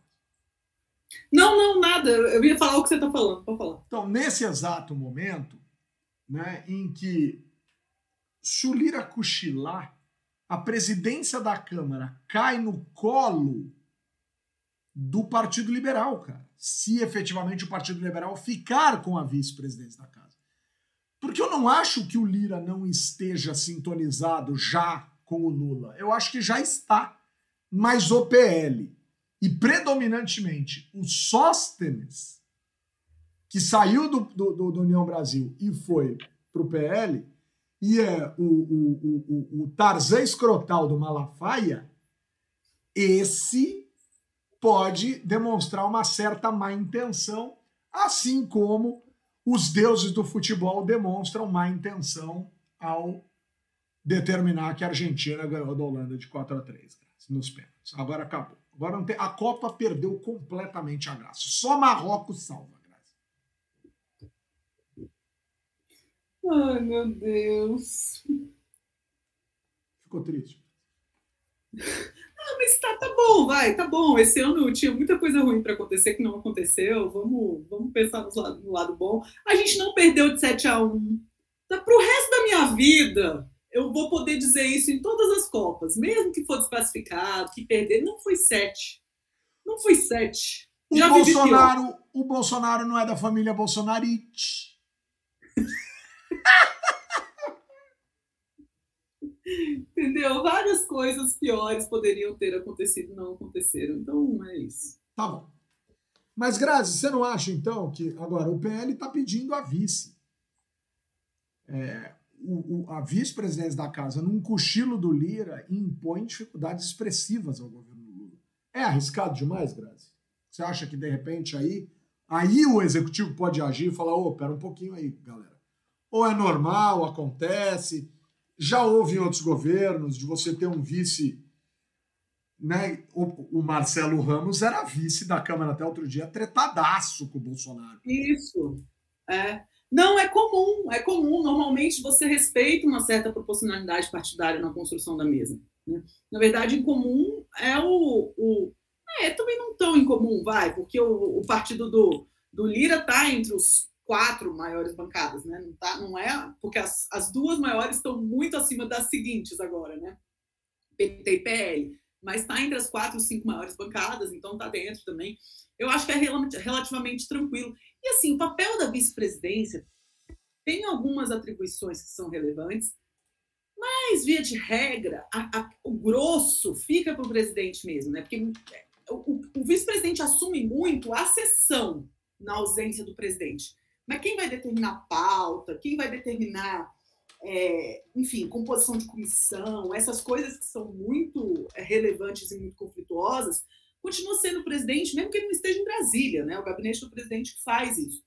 não, não, nada. Eu ia falar o que você está falando. Pode falar. Então, nesse exato momento, né, em que Sulira cochilar, a presidência da Câmara cai no colo do Partido Liberal, cara. Se efetivamente o Partido Liberal ficar com a vice-presidência da casa. Porque eu não acho que o Lira não esteja sintonizado já com o Lula. Eu acho que já está. Mas o PL e predominantemente o Sóstenes, que saiu do, do, do União Brasil e foi para o PL, e é o, o, o, o Tarzan escrotal do Malafaia, esse pode demonstrar uma certa má intenção, assim como os deuses do futebol demonstram má intenção ao determinar que a Argentina ganhou da Holanda de 4 a 3 nos pênaltis. Agora acabou. Agora não tem, a Copa perdeu completamente a graça. Só Marrocos salva a graça. Ai, meu Deus. Ficou triste. Ah, mas tá, tá bom, vai, tá bom. Esse ano tinha muita coisa ruim para acontecer que não aconteceu. Vamos, vamos pensar no lado, no lado bom. A gente não perdeu de 7 a 1. Tá pro resto da minha vida eu vou poder dizer isso em todas as Copas, mesmo que for desclassificado, que perder, não foi sete. Não foi sete. O Já Bolsonaro, o Bolsonaro não é da família Bolsonarite. Entendeu? Várias coisas piores poderiam ter acontecido e não aconteceram. Então é isso. Tá bom. Mas, Grazi, você não acha, então, que agora o PL está pedindo a vice? É, o, o, a vice-presidência da casa, num cochilo do Lira, impõe dificuldades expressivas ao governo Lula. É arriscado demais, Grazi? Você acha que, de repente, aí, aí o executivo pode agir e falar: ô, oh, pera um pouquinho aí, galera. Ou é normal, acontece. Já houve em outros governos de você ter um vice. Né? O, o Marcelo Ramos era vice da Câmara até outro dia, tretadaço com o Bolsonaro. Isso. É. Não, é comum, é comum. Normalmente você respeita uma certa proporcionalidade partidária na construção da mesa. Né? Na verdade, em comum é o. o é, também não tão incomum, vai, porque o, o partido do, do Lira está entre os quatro maiores bancadas, né? Não, tá, não é. Porque as, as duas maiores estão muito acima das seguintes agora, né? PT e PL. Mas está entre as quatro, cinco maiores bancadas, então está dentro também. Eu acho que é relativamente tranquilo. E assim, o papel da vice-presidência tem algumas atribuições que são relevantes, mas, via de regra, a, a, o grosso fica para o presidente mesmo, né? Porque é, o, o vice-presidente assume muito a sessão na ausência do presidente. Mas quem vai determinar a pauta, quem vai determinar, é, enfim, composição de comissão, essas coisas que são muito é, relevantes e muito conflituosas, continua sendo o presidente, mesmo que ele não esteja em Brasília, né? O gabinete do presidente que faz isso.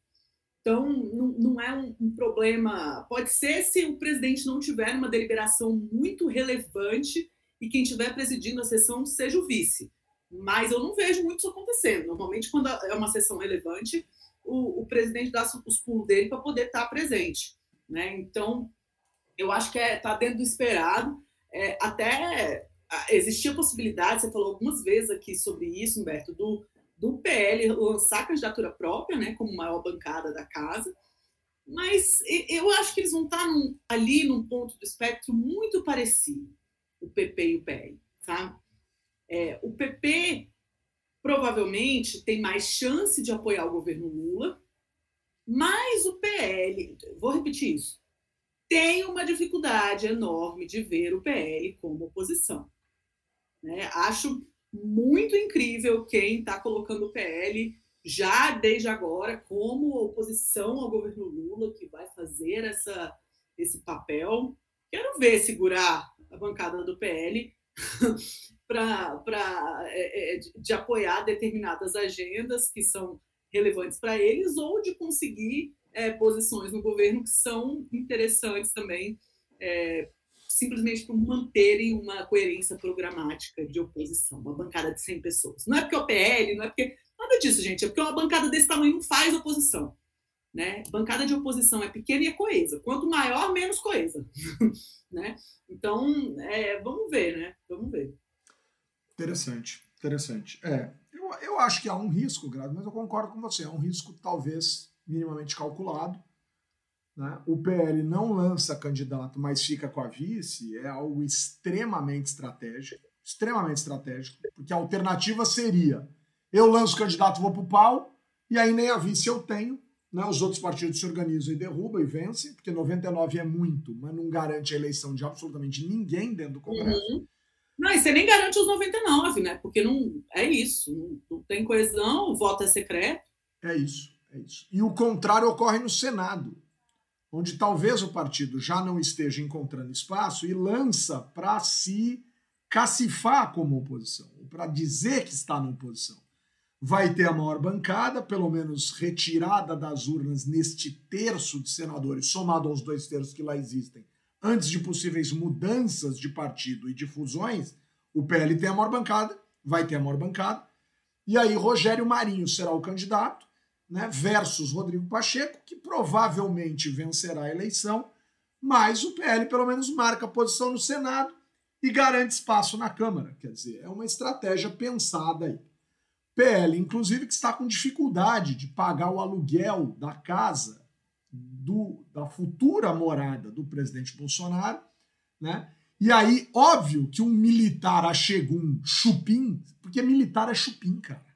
Então, não, não é um, um, problema. Pode ser se o presidente não tiver uma deliberação muito relevante e quem estiver presidindo a sessão seja o vice. Mas eu não vejo muito isso acontecendo. Normalmente, quando é uma sessão relevante, o, o presidente dá os pulos dele para poder estar presente. Né? Então, eu acho que está é, tá dentro do esperado. É, até existia possibilidade, você falou algumas vezes aqui sobre isso, Humberto, do, do PL lançar candidatura própria, né, como maior bancada da casa, mas eu acho que eles vão estar num, ali num ponto do espectro muito parecido, o PP e o PL, tá? É, o PP provavelmente tem mais chance de apoiar o governo Lula, mas o PL, vou repetir isso, tem uma dificuldade enorme de ver o PL como oposição. Né? Acho muito incrível quem está colocando o PL já desde agora como oposição ao governo Lula, que vai fazer essa, esse papel. Quero ver segurar a bancada do PL para é, é, de apoiar determinadas agendas que são relevantes para eles ou de conseguir é, posições no governo que são interessantes também é, simplesmente por manterem uma coerência programática de oposição, uma bancada de 100 pessoas. Não é porque o PL, não é porque. Nada disso, gente, é porque uma bancada desse tamanho não faz oposição. Né? Bancada de oposição é pequena e é coesa. Quanto maior, menos coesa. né? Então, é, vamos ver, né? Vamos ver. Interessante, interessante. É, eu, eu acho que há um risco, Grado, mas eu concordo com você. É um risco talvez minimamente calculado né? O PL não lança candidato, mas fica com a vice, é algo extremamente estratégico, extremamente estratégico, porque a alternativa seria eu lanço candidato, vou para o pau, e aí nem a vice eu tenho, né? os outros partidos se organizam e derrubam e vencem, porque 99 é muito, mas não garante a eleição de absolutamente ninguém dentro do Congresso. Uhum. Não, e você nem garante os 99, né? Porque não é isso, não, não tem coesão, o voto é secreto. É isso, é. E o contrário ocorre no Senado onde talvez o partido já não esteja encontrando espaço e lança para se cacifar como oposição, para dizer que está na oposição. Vai ter a maior bancada, pelo menos retirada das urnas neste terço de senadores, somado aos dois terços que lá existem, antes de possíveis mudanças de partido e de fusões, o PL tem a maior bancada, vai ter a maior bancada, e aí Rogério Marinho será o candidato, né, versus Rodrigo Pacheco, que provavelmente vencerá a eleição, mas o PL pelo menos marca posição no Senado e garante espaço na Câmara. Quer dizer, é uma estratégia pensada aí. PL, inclusive, que está com dificuldade de pagar o aluguel da casa do, da futura morada do presidente Bolsonaro, né? E aí, óbvio que um militar achegou um chupim, porque militar é chupim, cara.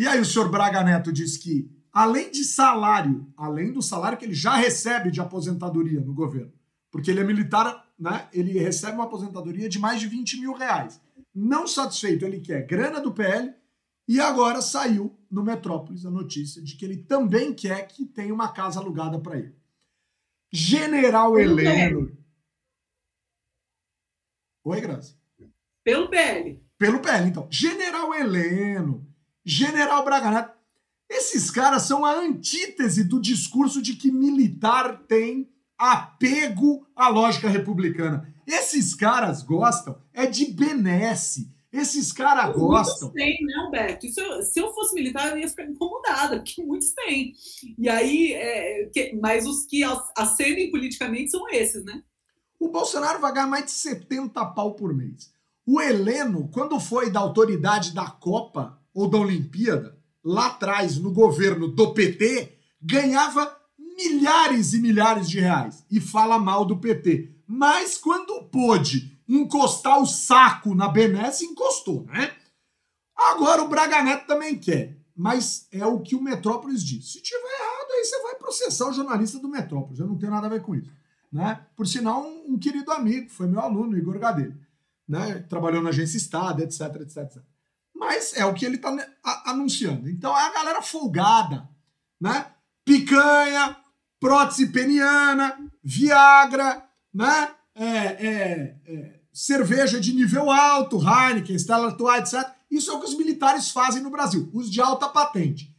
E aí o senhor Braga Neto diz que, além de salário, além do salário que ele já recebe de aposentadoria no governo, porque ele é militar, né? Ele recebe uma aposentadoria de mais de 20 mil reais. Não satisfeito, ele quer grana do PL e agora saiu no Metrópolis a notícia de que ele também quer que tenha uma casa alugada para ele. General Heleno. Oi, Graça. Pelo PL. Pelo PL, então. General Heleno, General Braga Neto. Esses caras são a antítese do discurso de que militar tem apego à lógica republicana. Esses caras gostam é de benesse. Esses caras gostam. Muitos têm, né, Alberto? Se eu fosse militar, eu ia ficar incomodada, porque muitos têm. E aí, é, que, mas os que acendem politicamente são esses, né? O Bolsonaro vai ganhar mais de 70 pau por mês. O Heleno, quando foi da autoridade da Copa ou da Olimpíada, lá atrás, no governo do PT, ganhava milhares e milhares de reais e fala mal do PT. Mas quando pôde encostar o saco na benesse, encostou, né? Agora o Braga Neto também quer. Mas é o que o Metrópolis diz. Se tiver errado, aí você vai processar o jornalista do Metrópolis. Eu não tenho nada a ver com isso. Né? Por sinal, um, um querido amigo, foi meu aluno, Igor Gadelho. Né? Trabalhou na agência Estado, etc, etc, etc. Mas é o que ele está anunciando. Então é a galera folgada. Né? Picanha, prótese peniana, Viagra, né? É, é, é, cerveja de nível alto, Heineken, Stella Artois, etc. Isso é o que os militares fazem no Brasil, os de alta patente.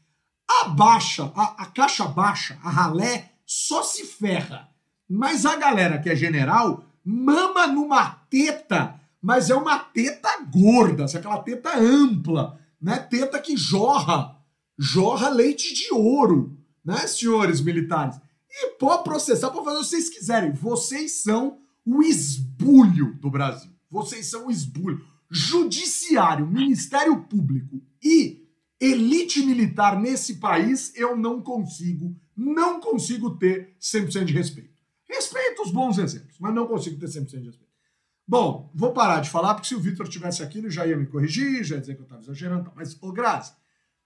A baixa, a, a caixa baixa, a ralé, só se ferra. Mas a galera que é general mama numa teta, mas é uma teta gorda, aquela teta ampla, né? Teta que jorra, jorra leite de ouro, né, senhores militares? E pode processar, pode fazer o que vocês quiserem. Vocês são o esbulho do Brasil. Vocês são o esbulho. Judiciário, Ministério Público e elite militar nesse país, eu não consigo, não consigo ter 100% de respeito. Respeito os bons exemplos, mas não consigo ter 100% de respeito. Bom, vou parar de falar, porque se o Vitor tivesse aqui, ele já ia me corrigir, já ia dizer que eu estava exagerando. Mas, ô Grazi,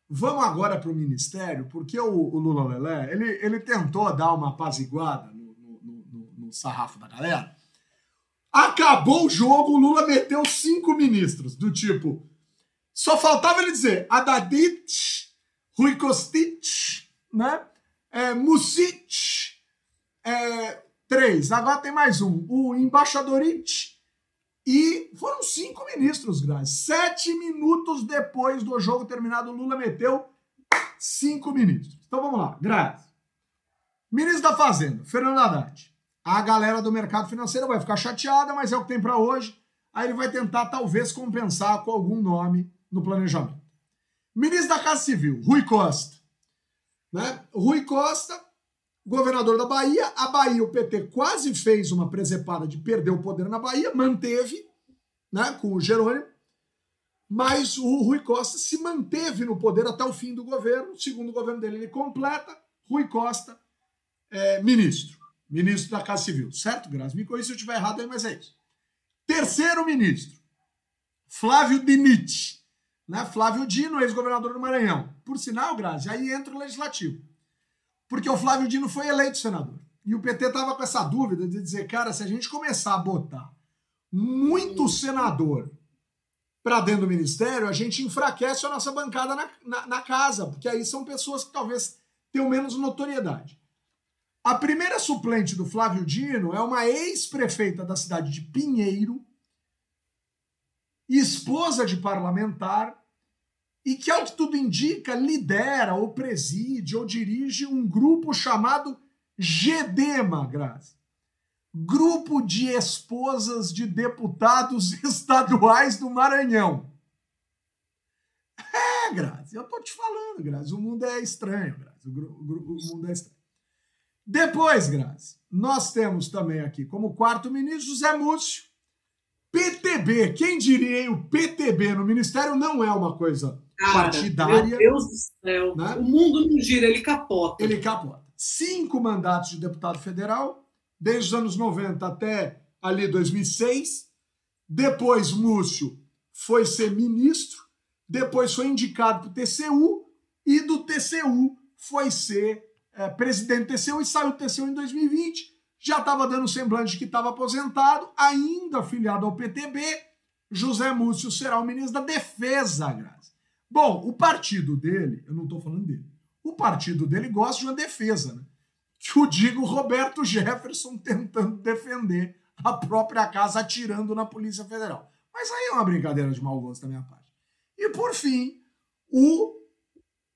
Vamos agora para o Ministério, porque o, o, Lula Lelé, ele, ele tentou dar uma apaziguada no, no, no, no, sarrafo da galera. Acabou o jogo, o Lula meteu cinco ministros, do tipo. Só faltava ele dizer Adadit, Rui Kostic, né? É, Music, é, três. Agora tem mais um. O embaixadorit e foram cinco ministros, Grazi. Sete minutos depois do jogo terminado, Lula meteu cinco ministros. Então vamos lá, Grazi. Ministro da Fazenda, Fernando Haddad. A galera do mercado financeiro vai ficar chateada, mas é o que tem para hoje. Aí ele vai tentar, talvez, compensar com algum nome no planejamento. Ministro da Casa Civil, Rui Costa. Né? Rui Costa governador da Bahia. A Bahia, o PT quase fez uma presepada de perder o poder na Bahia, manteve, né, com o Jerônimo, mas o Rui Costa se manteve no poder até o fim do governo. Segundo o governo dele, ele completa. Rui Costa, é, ministro, ministro da Casa Civil, certo, Grazi? Me corrija se eu estiver errado aí, mas é isso. Terceiro ministro, Flávio Dinit, né? Flávio Dino, ex-governador do Maranhão. Por sinal, Grazi, aí entra o legislativo porque o Flávio Dino foi eleito senador. E o PT estava com essa dúvida de dizer, cara, se a gente começar a botar muito senador para dentro do ministério, a gente enfraquece a nossa bancada na, na, na, casa, porque aí são pessoas que talvez tenham menos notoriedade. A primeira suplente do Flávio Dino é uma ex-prefeita da cidade de Pinheiro, esposa de parlamentar, e que, ao que tudo indica, lidera ou preside ou dirige um grupo chamado GEDEMA, Grazi. Grupo de Esposas de Deputados Estaduais do Maranhão. É, Grazi, eu tô te falando, Grazi, o mundo é estranho, Grazi, o, o, o mundo é estranho. Depois, Grazi, nós temos também aqui como quarto ministro José Múcio, PTB. Quem diria, hein? O PTB no Ministério não é uma coisa Cara, partidária. Meu Deus do céu. Né? O mundo não gira, ele capota. Ele capota. Cinco mandatos de deputado federal, desde os anos 90 até ali 2006. Depois, Múcio foi ser ministro. Depois foi indicado para o TCU. E do TCU foi ser é, presidente do TCU e saiu do TCU em 2020. Já estava dando semblante de que estava aposentado, ainda afiliado ao PTB. José Múcio será o ministro da Defesa, Graça. Bom, o partido dele, eu não estou falando dele, o partido dele gosta de uma defesa, né? que o digo Roberto Jefferson tentando defender a própria casa atirando na Polícia Federal. Mas aí é uma brincadeira de mau gosto da minha parte. E por fim, o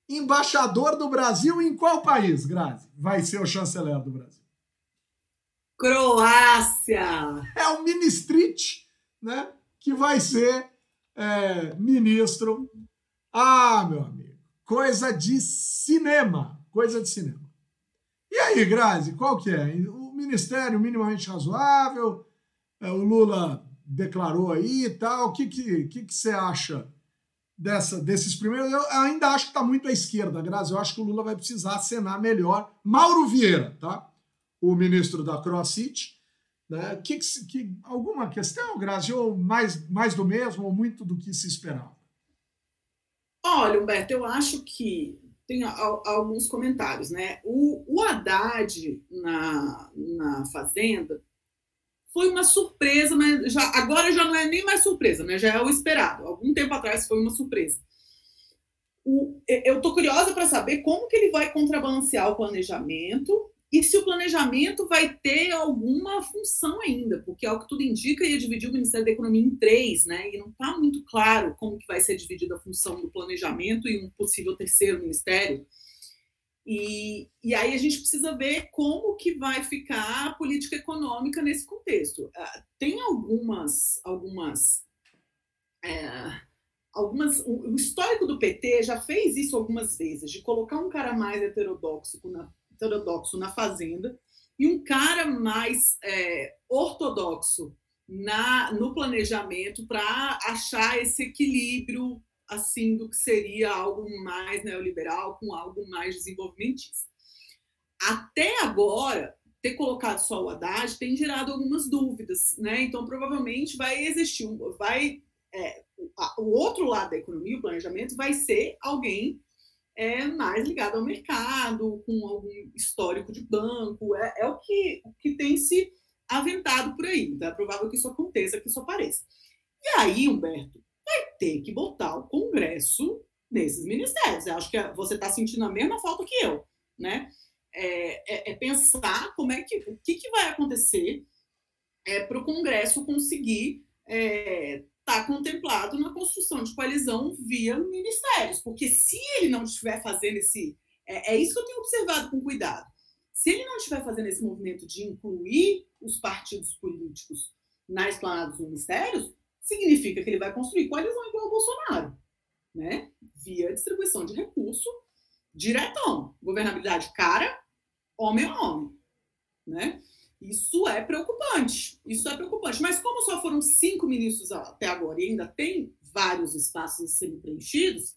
embaixador do Brasil em qual país, Grazi? Vai ser o chanceler do Brasil. Croácia! É o Ministrite, né? Que vai ser é, ministro. Ah, meu amigo, coisa de cinema. Coisa de cinema. E aí, Grazi, qual que é? O ministério minimamente razoável, é, o Lula declarou aí e tal. O que, que, que, que você acha dessa, desses primeiros? Eu ainda acho que está muito à esquerda, Grazi. Eu acho que o Lula vai precisar acenar melhor. Mauro Vieira, tá? O ministro da CrossFit. Né? Que, que, alguma questão, Grazi, ou mais, mais do mesmo, ou muito do que se esperava? Olha, Humberto, eu acho que tem alguns comentários, né? O, o Haddad na, na Fazenda foi uma surpresa, mas já, agora já não é nem mais surpresa, né? Já é o esperado. Algum tempo atrás foi uma surpresa. O, eu estou curiosa para saber como que ele vai contrabalancear o planejamento e se o planejamento vai ter alguma função ainda, porque ao que tudo indica, ia dividir o Ministério da Economia em três, né? E não está muito claro como que vai ser dividida a função do planejamento e um possível terceiro ministério. E, e aí a gente precisa ver como que vai ficar a política econômica nesse contexto. Uh, tem algumas, algumas, é, algumas. O histórico do PT já fez isso algumas vezes, de colocar um cara mais heterodoxo na heterodoxo na fazenda e um cara mais é, ortodoxo na, no planejamento para achar esse equilíbrio assim do que seria algo mais neoliberal com algo mais desenvolvimentista. Até agora, ter colocado só o Haddad tem gerado algumas dúvidas, né? Então provavelmente vai existir, vai é, o outro lado da economia, o planejamento, vai ser alguém é mais ligado ao mercado, com algum histórico de banco, é, é o, que, que tem se aventado por aí. Então é provável que isso aconteça, que isso apareça. E aí, Humberto, vai ter que botar o Congresso nesses ministérios. Eu acho que você está sentindo a mesma falta que eu, né? É, é, é pensar como é que o que, que vai acontecer é, para o Congresso conseguir é, está contemplado na construção de coalizão via ministérios, porque se ele não estiver fazendo esse. É, é, isso que eu tenho observado com cuidado. Se ele não estiver fazendo esse movimento de incluir os partidos políticos na esplanada dos ministérios, significa que ele vai construir coalizão igual ao Bolsonaro, né? via distribuição de recurso diretão. Governabilidade cara, homem a homem. Né? Isso é preocupante. Isso é preocupante. Mas como só foram cinco ministros até agora e ainda tem vários espaços serem preenchidos,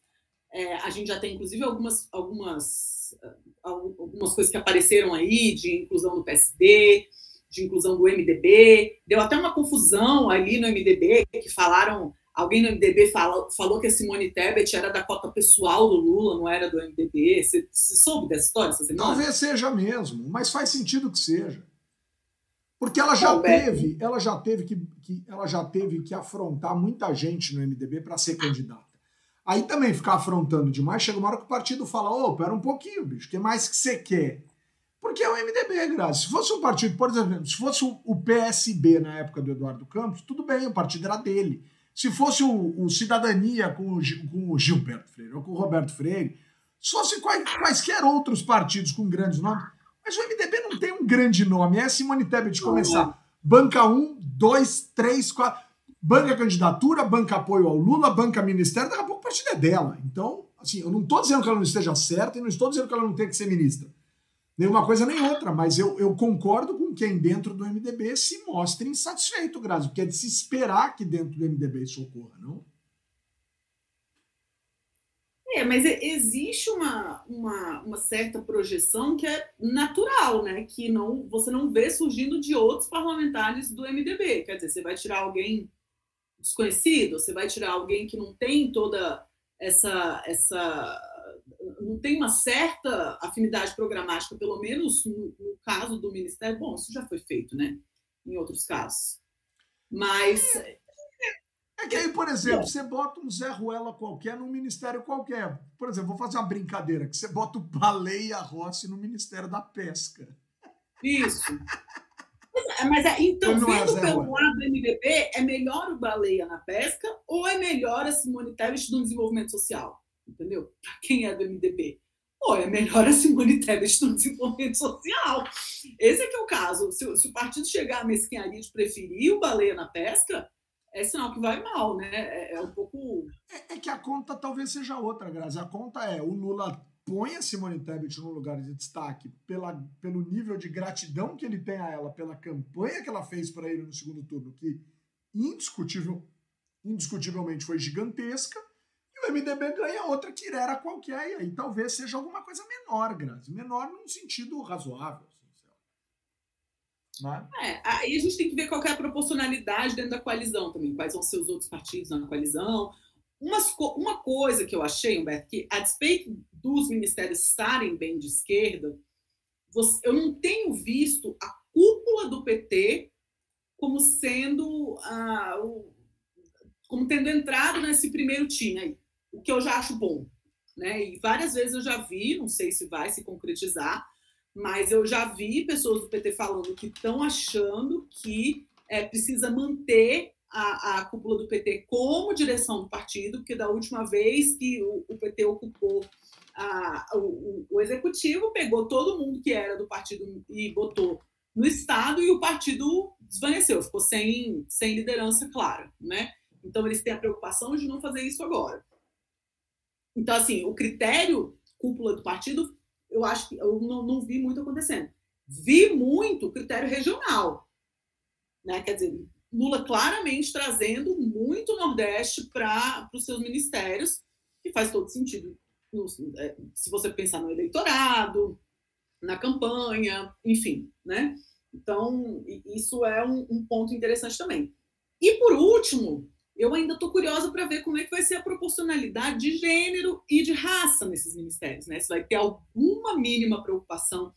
é, a gente já tem, inclusive, algumas, algumas, ah, algumas coisas que apareceram aí de inclusão do PSD, de inclusão do MDB. Deu até uma confusão ali no MDB, que falaram. Alguém no MDB falou, falou que a Simone Tebet era da cota pessoal do Lula, não era do MDB. Você, você soube dessa história? Talvez seja mesmo, mas faz sentido que seja. Porque ela já teve, ela já teve que, que, ela já teve que afrontar muita gente no MDB para ser candidata. Aí também ficar afrontando demais, chega uma hora que o partido fala: ô, oh, pera um pouquinho, bicho, o que mais que você quer? Porque é o MDB, Graça. Se fosse um partido, por exemplo, se fosse o PSB na época do Eduardo Campos, tudo bem, o partido era dele. Se fosse o, o Cidadania com o, com o Gilberto Freire ou com o Roberto Freire, se fosse quais, quaisquer outros partidos com grandes nomes, mas o MDB não tem um grande nome. É Simone Tebet começar. Banca 1, 2, 3, 4. Banca candidatura, banca apoio ao Lula, banca ministério. Daqui a pouco a partida é dela. Então, assim, eu não estou dizendo que ela não esteja certa e não estou dizendo que ela não tem que ser ministra. Nenhuma coisa nem outra, mas eu, eu concordo com quem dentro do MDB se mostre insatisfeito, Grazi, porque é de se esperar que dentro do MDB isso ocorra, não? É, mas existe uma, uma, uma, certa projeção que é natural, né? Que não, você não vê surgindo de outros parlamentares do MDB. Quer dizer, você vai tirar alguém desconhecido, você vai tirar alguém que não tem toda essa. essa não tem uma certa afinidade programática, pelo menos no, no caso do Ministério. Bom, isso já foi feito, né? Em outros casos. Mas É que aí, por exemplo, você bota um Zé Ruela qualquer num ministério qualquer. Por exemplo, vou fazer uma brincadeira, que você bota o Baleia Rossi no Ministério da Pesca. Isso. Mas é, então, vendo é pelo lado do MDB, é melhor o Baleia na pesca ou é melhor a Simone Tebet no desenvolvimento social? Entendeu? Para quem é do MDB. Ou é melhor a Simone Tebet no desenvolvimento social. Esse é que é o caso. Se, se o partido chegar à mesquinharia de preferir o Baleia na pesca, é sinal que vai mal, né? É, é um pouco. É, é, que a conta talvez seja outra, Grazi. A conta é o Lula põe a Simone Tebet no lugar de destaque pela, pelo nível de gratidão que ele tem a ela, pela campanha que ela fez para ele no segundo turno, que indiscutível, indiscutivelmente foi gigantesca, e o MDB ganha outra quirera qualquer, e aí talvez seja alguma coisa menor, Grazi. Menor num sentido razoável. Né? É, aí a gente tem que ver qual é a proporcionalidade dentro da coalizão também, quais vão ser os outros partidos na coalizão. Umas, uma coisa que eu achei, Humberto, que a despeito dos ministérios estarem bem de esquerda, você, eu não tenho visto a cúpula do PT como sendo ah, o, como tendo entrado nesse primeiro time aí, o que eu já acho bom. Né? E várias vezes eu já vi, não sei se vai se concretizar, mas eu já vi pessoas do PT falando que estão achando que é, precisa manter a, a, cúpula do PT como direção do partido, porque da última vez que o, o PT ocupou a, o, o, executivo, pegou todo mundo que era do partido e botou no Estado e o partido desvaneceu, ficou sem, sem liderança clara. Né? Então, eles têm a preocupação de não fazer isso agora. Então, assim, o critério cúpula do partido eu acho que eu não, não vi muito acontecendo. Vi muito critério regional. Né? Quer dizer, Lula claramente trazendo muito Nordeste para os seus ministérios, que faz todo sentido. É, se você pensar no eleitorado, na campanha, enfim, né? Então, isso é um, um ponto interessante também. E por último, eu ainda estou curiosa para ver como é que vai ser a proporcionalidade de gênero e de raça nesses ministérios, né? Se vai ter alguma mínima preocupação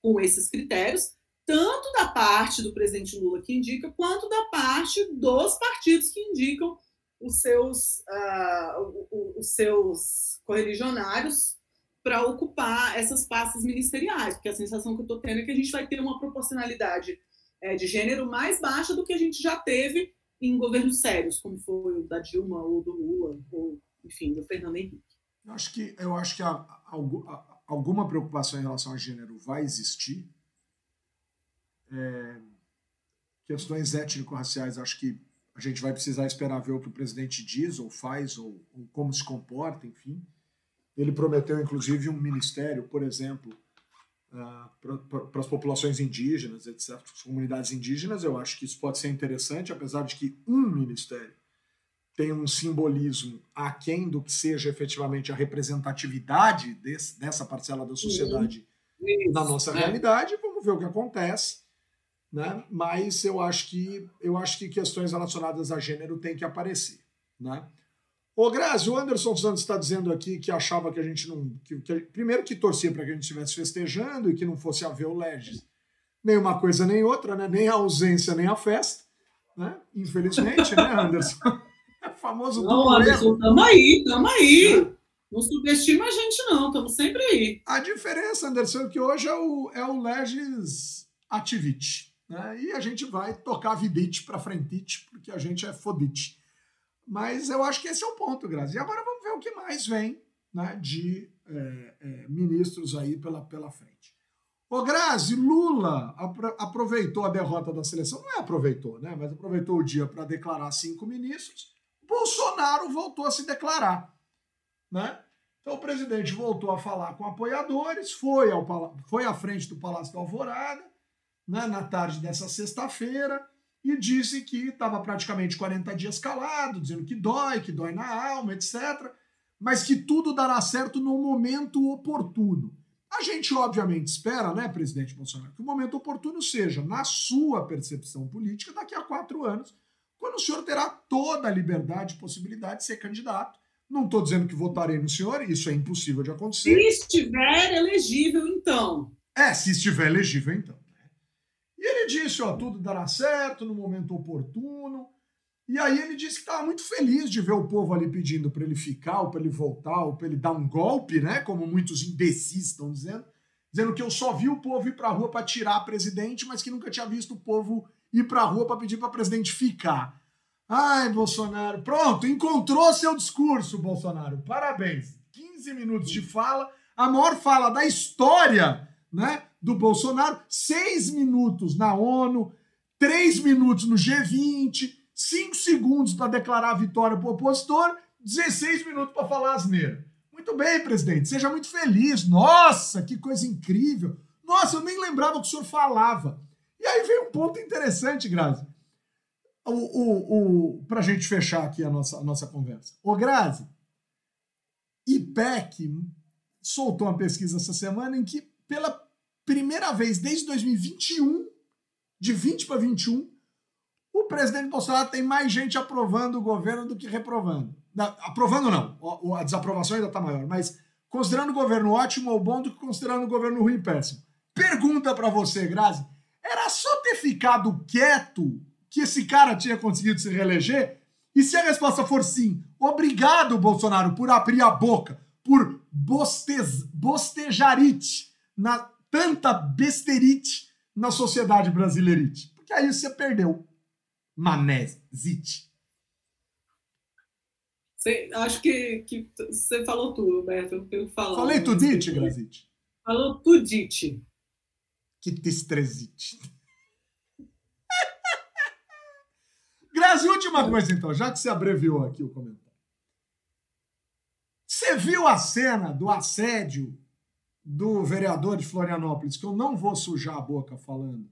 com esses critérios, tanto da parte do presidente Lula que indica, quanto da parte dos partidos que indicam os seus, uh, os seus correligionários para ocupar essas pastas ministeriais, porque a sensação que eu estou tendo é que a gente vai ter uma proporcionalidade é, de gênero mais baixa do que a gente já teve em governos sérios, como foi o da Dilma ou do Lula, ou, enfim, do Fernando Henrique. Eu acho que, eu acho que a, a, alguma preocupação em relação a gênero vai existir. É, questões étnico-raciais, acho que a gente vai precisar esperar ver o que o presidente diz ou faz, ou, ou como se comporta, enfim. Ele prometeu, inclusive, um ministério, por exemplo, para as populações indígenas, etc., as comunidades indígenas, eu acho que isso pode ser interessante, apesar de que um ministério tem um simbolismo aquém do que seja efetivamente a representatividade desse, dessa parcela da sociedade uhum. na nossa é. realidade. Vamos ver o que acontece. Né? Mas eu acho que eu acho que questões relacionadas a gênero têm que aparecer. Né? Ô, Grazi, o Anderson Santos está dizendo aqui que achava que a gente não. Que, que, primeiro que torcia para que a gente estivesse festejando e que não fosse haver o Legis. Nem uma coisa nem outra, né? Nem a ausência, nem a festa. Né? Infelizmente, né, Anderson? É famoso Não, Anderson, tamo aí, tamo aí. Não subestima a gente, não, estamos sempre aí. A diferença, Anderson, é que hoje é o, é o Legis Ativite. Né? E a gente vai tocar vidite para frente, porque a gente é fodite. Mas eu acho que esse é o ponto, Grazi. E agora vamos ver o que mais vem né, de é, é, ministros aí pela, pela frente. Ô, Grazi, Lula aproveitou a derrota da seleção, não é aproveitou, né? Mas aproveitou o dia para declarar cinco ministros. Bolsonaro voltou a se declarar, né? Então o presidente voltou a falar com apoiadores, foi, ao, foi à frente do Palácio da Alvorada, né, na tarde dessa sexta-feira, e disse que estava praticamente 40 dias calado, dizendo que dói, que dói na alma, etc. Mas que tudo dará certo no momento oportuno. A gente, obviamente, espera, né, presidente Bolsonaro, que o momento oportuno seja, na sua percepção política, daqui a quatro anos, quando o senhor terá toda a liberdade e possibilidade de ser candidato. Não estou dizendo que votarei no senhor, isso é impossível de acontecer. Se estiver elegível, então. É, se estiver elegível, então. Ele disse: ó, tudo dará certo no momento oportuno. E aí ele disse que estava muito feliz de ver o povo ali pedindo para ele ficar, ou para ele voltar, ou para ele dar um golpe, né? Como muitos imbecis estão dizendo, dizendo que eu só vi o povo ir para a rua para tirar presidente, mas que nunca tinha visto o povo ir para a rua para pedir para presidente ficar. Ai, Bolsonaro, pronto, encontrou seu discurso, Bolsonaro. Parabéns. 15 minutos de fala, a maior fala da história, né, do Bolsonaro, seis minutos na ONU, três minutos no G20, 5 segundos para declarar a vitória para o opositor, 16 minutos para falar asneira. Muito bem, presidente, seja muito feliz. Nossa, que coisa incrível. Nossa, eu nem lembrava que o senhor falava. E aí vem um ponto interessante, Grazi. O, o, o, para a gente fechar aqui a nossa, a nossa conversa. Ô, Grazi, IPEC soltou uma pesquisa essa semana em que, pela primeira vez desde 2021, de 20 para 21, o presidente Bolsonaro tem mais gente aprovando o governo do que reprovando. aprovando não, a desaprovação ainda está maior, mas considerando o governo ótimo ou bom do que considerando o governo ruim e péssimo. Pergunta para você, Grazi, era só ter ficado quieto que esse cara tinha conseguido se reeleger? E se a resposta for sim, obrigado, Bolsonaro, por abrir a boca, por bostez, bostejarite, na tanta besterite na sociedade brasileirite. Porque aí você perdeu. Manésite. Você, acho que, que você falou tudo, Beto. Eu não tenho que falar. Falei tudite, Grazite? Falou tudite. Que testrezite. Grazi, última coisa então, já que você abreviou aqui o comentário. Você viu a cena do assédio do vereador de Florianópolis, que eu não vou sujar a boca falando,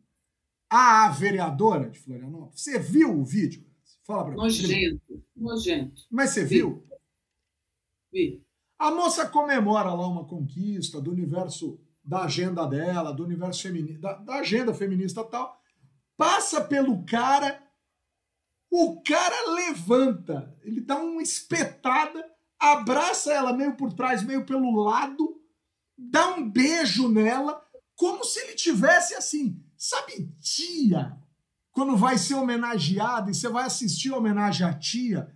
a vereadora de Florianópolis. Você viu o vídeo? Fala pra mim. Nojento, nojento. Mas você Vi. viu? Vi. A moça comemora lá uma conquista do universo da agenda dela, do universo feminino, da, da agenda feminista e tal. Passa pelo cara, o cara levanta, ele dá uma espetada, abraça ela meio por trás, meio pelo lado, dá um beijo nela, como se ele tivesse assim, Sabe tia, quando vai ser homenageada e você vai assistir a homenagem à tia,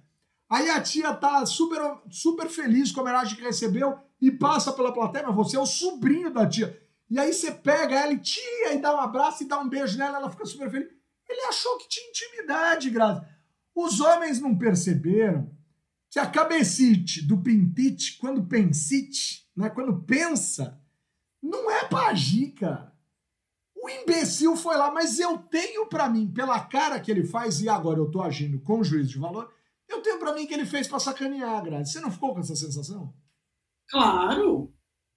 aí a tia tá super, super feliz com a homenagem que recebeu e passa pela plateia, mas você é o sobrinho da tia. E aí você pega ela e tia, e dá um abraço e dá um beijo nela, ela fica super feliz. Ele achou que tinha intimidade, Grazi. Os homens não perceberam que a cabecite do pintite, quando pensite, né, quando pensa, não é pra agir, cara. O imbecil foi lá, mas eu tenho para mim, pela cara que ele faz, e agora eu tô agindo com juízo de valor, eu tenho para mim que ele fez para sacanear, Grazi. Você não ficou com essa sensação? Claro.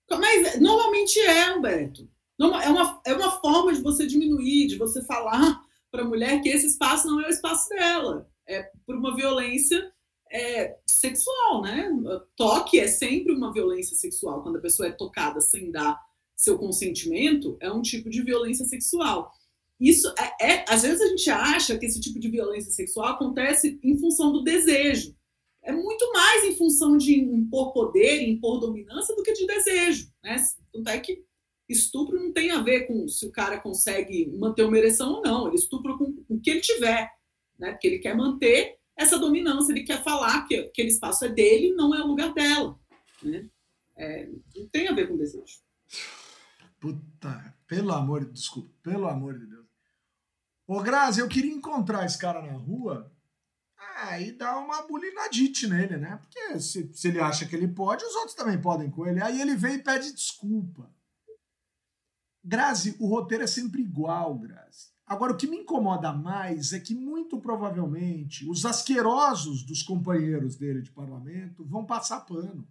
Mas normalmente é, Humberto. É uma, é uma forma de você diminuir, de você falar para a mulher que esse espaço não é o espaço dela. É por uma violência é, sexual, né? Toque é sempre uma violência sexual. Quando a pessoa é tocada sem dar seu consentimento é um tipo de violência sexual. Isso é, é, às vezes a gente acha que esse tipo de violência sexual acontece em função do desejo. É muito mais em função de impor poder, impor dominância do que de desejo, né? Tanto é que estupro não tem a ver com se o cara consegue manter uma ereção ou não. Ele estupra com o que ele tiver, né? Porque ele quer manter essa dominância, ele quer falar que aquele espaço é dele, não é o lugar dela, né? É, não tem a ver com desejo. Puta, pelo amor, desculpa, pelo amor de Deus. Ô, Grazi, eu queria encontrar esse cara na rua e dar uma bulinadite nele, né? Porque se, se ele acha que ele pode, os outros também podem com ele. Aí ele vem e pede desculpa. Grazi, o roteiro é sempre igual, Grazi. Agora, o que me incomoda mais é que, muito provavelmente, os asquerosos dos companheiros dele de parlamento vão passar pano.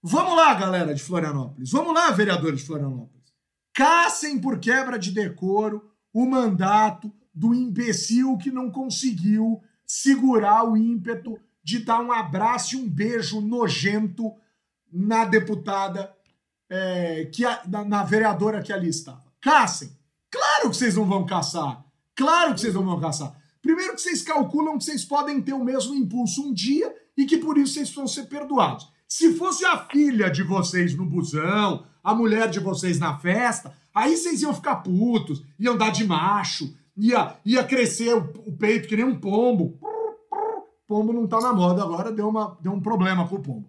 Vamos lá, galera de Florianópolis. Vamos lá, vereadores de Florianópolis. Caçem por quebra de decoro o mandato do imbecil que não conseguiu segurar o ímpeto de dar um abraço e um beijo nojento na deputada, é, que a, na, na vereadora que ali estava. Caçem. Claro que vocês não vão caçar. Claro que vocês não vão caçar. Primeiro que vocês calculam que vocês podem ter o mesmo impulso um dia e que por isso vocês vão ser perdoados. Se fosse a filha de vocês no busão, a mulher de vocês na festa, aí vocês iam ficar putos, iam dar de macho, ia, ia crescer o, o peito que nem um pombo. Pombo não tá na moda agora, deu, uma, deu um problema com o pombo.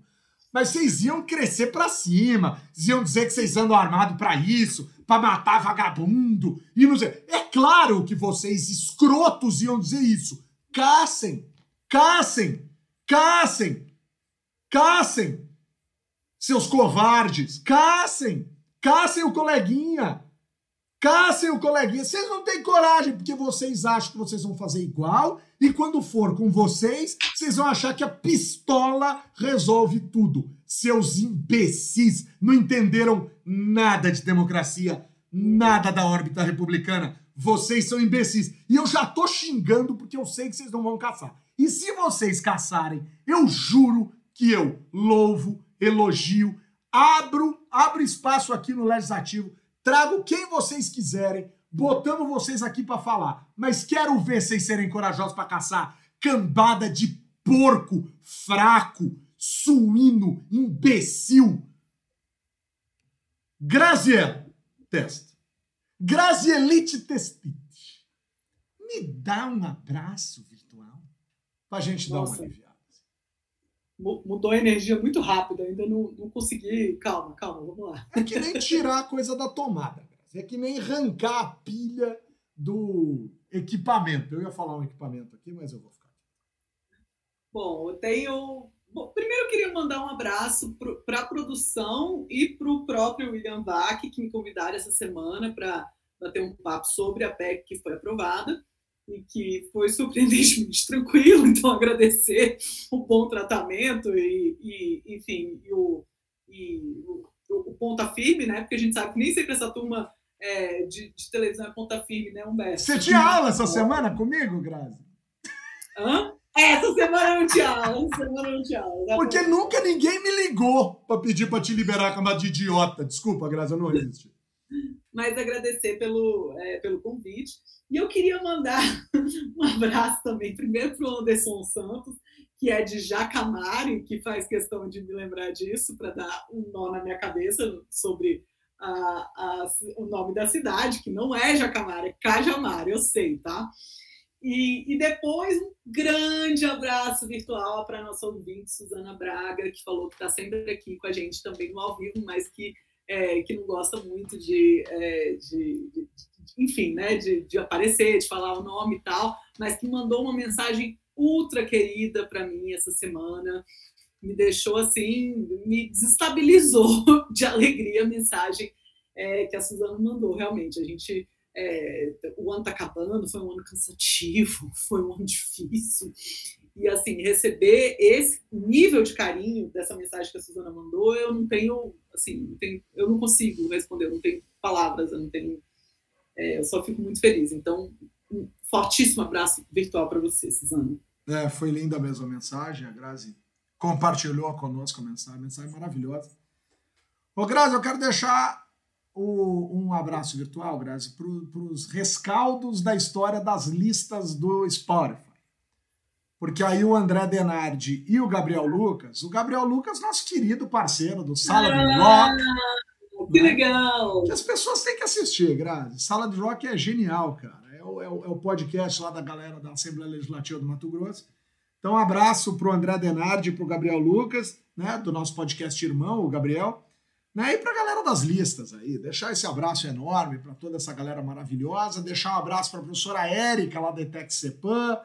Mas vocês iam crescer para cima, iam dizer que vocês andam armado para isso, para matar vagabundo, e não sei. É claro que vocês, escrotos, iam dizer isso. Caçem, caçem, caçem, caçem, seus covardes, caçem, caçem o coleguinha, caçem o coleguinha. Vocês não têm coragem porque vocês acham que vocês vão fazer igual e quando for com vocês, vocês vão achar que a pistola resolve tudo. Seus imbecis não entenderam nada de democracia, nada da órbita republicana. Vocês são imbecis. E eu já tô xingando porque eu sei que vocês não vão caçar. E se vocês caçarem, eu juro que eu louvo, elogio, abro, abro espaço aqui no legislativo, trago quem vocês quiserem, botamos vocês aqui para falar, mas quero ver vocês serem corajosos para caçar cambada de porco fraco, suíno, imbecil. Graziel, testa. Grazielite Testite, me dá um abraço virtual pra gente Nossa. dar uma aliviada. Mudou a energia muito rápido, ainda não, não consegui. Calma, calma, vamos lá. É que nem tirar a coisa da tomada. É que nem arrancar a pilha do equipamento. Eu ia falar um equipamento aqui, mas eu vou ficar. Bom, eu tenho. Bom, primeiro eu queria mandar um abraço para a produção e para o próprio William Vac, que me convidaram essa semana para bater um papo sobre a PEC que foi aprovada e que foi surpreendentemente tranquilo. Então, agradecer o bom tratamento e, e enfim, e o, e o, o ponta firme, né? Porque a gente sabe que nem sempre essa turma é, de, de, televisão é ponta firme, né, Humberto? Você tinha aula essa semana comigo, Grazi? Hã? É, essa semana não tinha aula, essa semana não tinha aula. Porque nunca ninguém me ligou para pedir para te liberar com uma de idiota. Desculpa, Grazi, eu não resisti. Mas agradecer pelo, é, pelo convite. E eu queria mandar um abraço também, primeiro para o Anderson Santos, que é de Jacamari, que faz questão de me lembrar disso, para dar um nó na minha cabeça sobre a, a, o nome da cidade, que não é Jacamara, é Cajamar, eu sei, tá? E, e depois um grande abraço virtual para a nossa ouvinte, Suzana Braga, que falou que está sempre aqui com a gente também no ao vivo, mas que, é, que não gosta muito de, é, de, de, enfim, né, de, de aparecer, de falar o nome e tal, mas que mandou uma mensagem ultra querida para mim essa semana me deixou assim, me desestabilizou de alegria a mensagem é, que a Suzana mandou. Realmente, a gente. É, o ano está acabando, foi um ano cansativo, foi um ano difícil. E assim, receber esse nível de carinho dessa mensagem que a Suzana mandou, eu não tenho, assim, não tenho, eu não consigo responder, eu não tenho palavras, eu não tenho. É, eu só fico muito feliz. Então, um fortíssimo abraço virtual para você, Suzana. É, foi linda a mensagem, a Grazi compartilhou conosco a mensagem, a mensagem maravilhosa. Ô, Grazi, eu quero deixar o, um abraço virtual, Grazi, para os rescaldos da história das listas do Spotify. Porque aí o André Denardi e o Gabriel Lucas, o Gabriel Lucas, nosso querido parceiro do Sala ah, do Rock. Que né? legal! Que as pessoas têm que assistir, Grazi. Sala do Rock é genial, cara. É o, é o, é o podcast lá da galera da Assembleia Legislativa do Mato Grosso então, um abraço para o André Denardi e para o Gabriel Lucas, né, do nosso podcast irmão, o Gabriel, né, e para a galera das listas aí. Deixar esse abraço enorme para toda essa galera maravilhosa. Deixar um abraço para a professora Érica, lá da ETEC Cepan,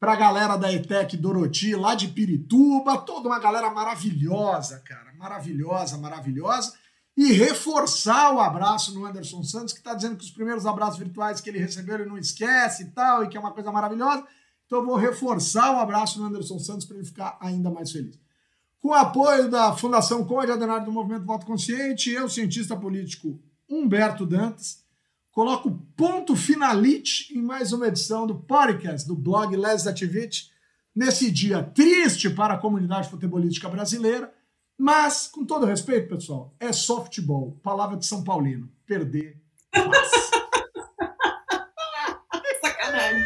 para a galera da ETEC Doroti, lá de Pirituba, toda uma galera maravilhosa, cara, maravilhosa, maravilhosa. E reforçar o abraço no Anderson Santos, que está dizendo que os primeiros abraços virtuais que ele recebeu ele não esquece e tal, e que é uma coisa maravilhosa. Então eu vou reforçar o abraço no Anderson Santos para ele ficar ainda mais feliz. Com o apoio da Fundação Conde Adenário do Movimento Voto Consciente, eu, cientista político Humberto Dantas, coloco ponto finalite em mais uma edição do podcast do blog Legislativity, nesse dia triste para a comunidade futebolística brasileira, mas, com todo respeito, pessoal, é softball, palavra de São Paulino, perder Sacanagem.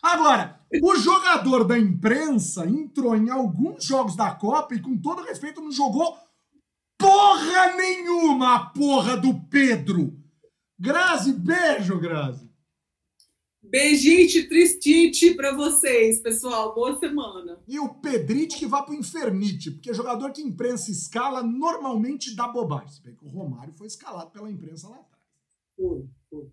Agora, o jogador da imprensa entrou em alguns jogos da Copa e, com todo respeito, não jogou porra nenhuma a porra do Pedro. Grazi, beijo, Grazi. Beijite, tristite para vocês, pessoal. Boa semana. E o Pedrite que vá pro infernite, porque jogador que imprensa escala normalmente dá bobagem. Se bem que o Romário foi escalado pela imprensa lá atrás. Foi, foi.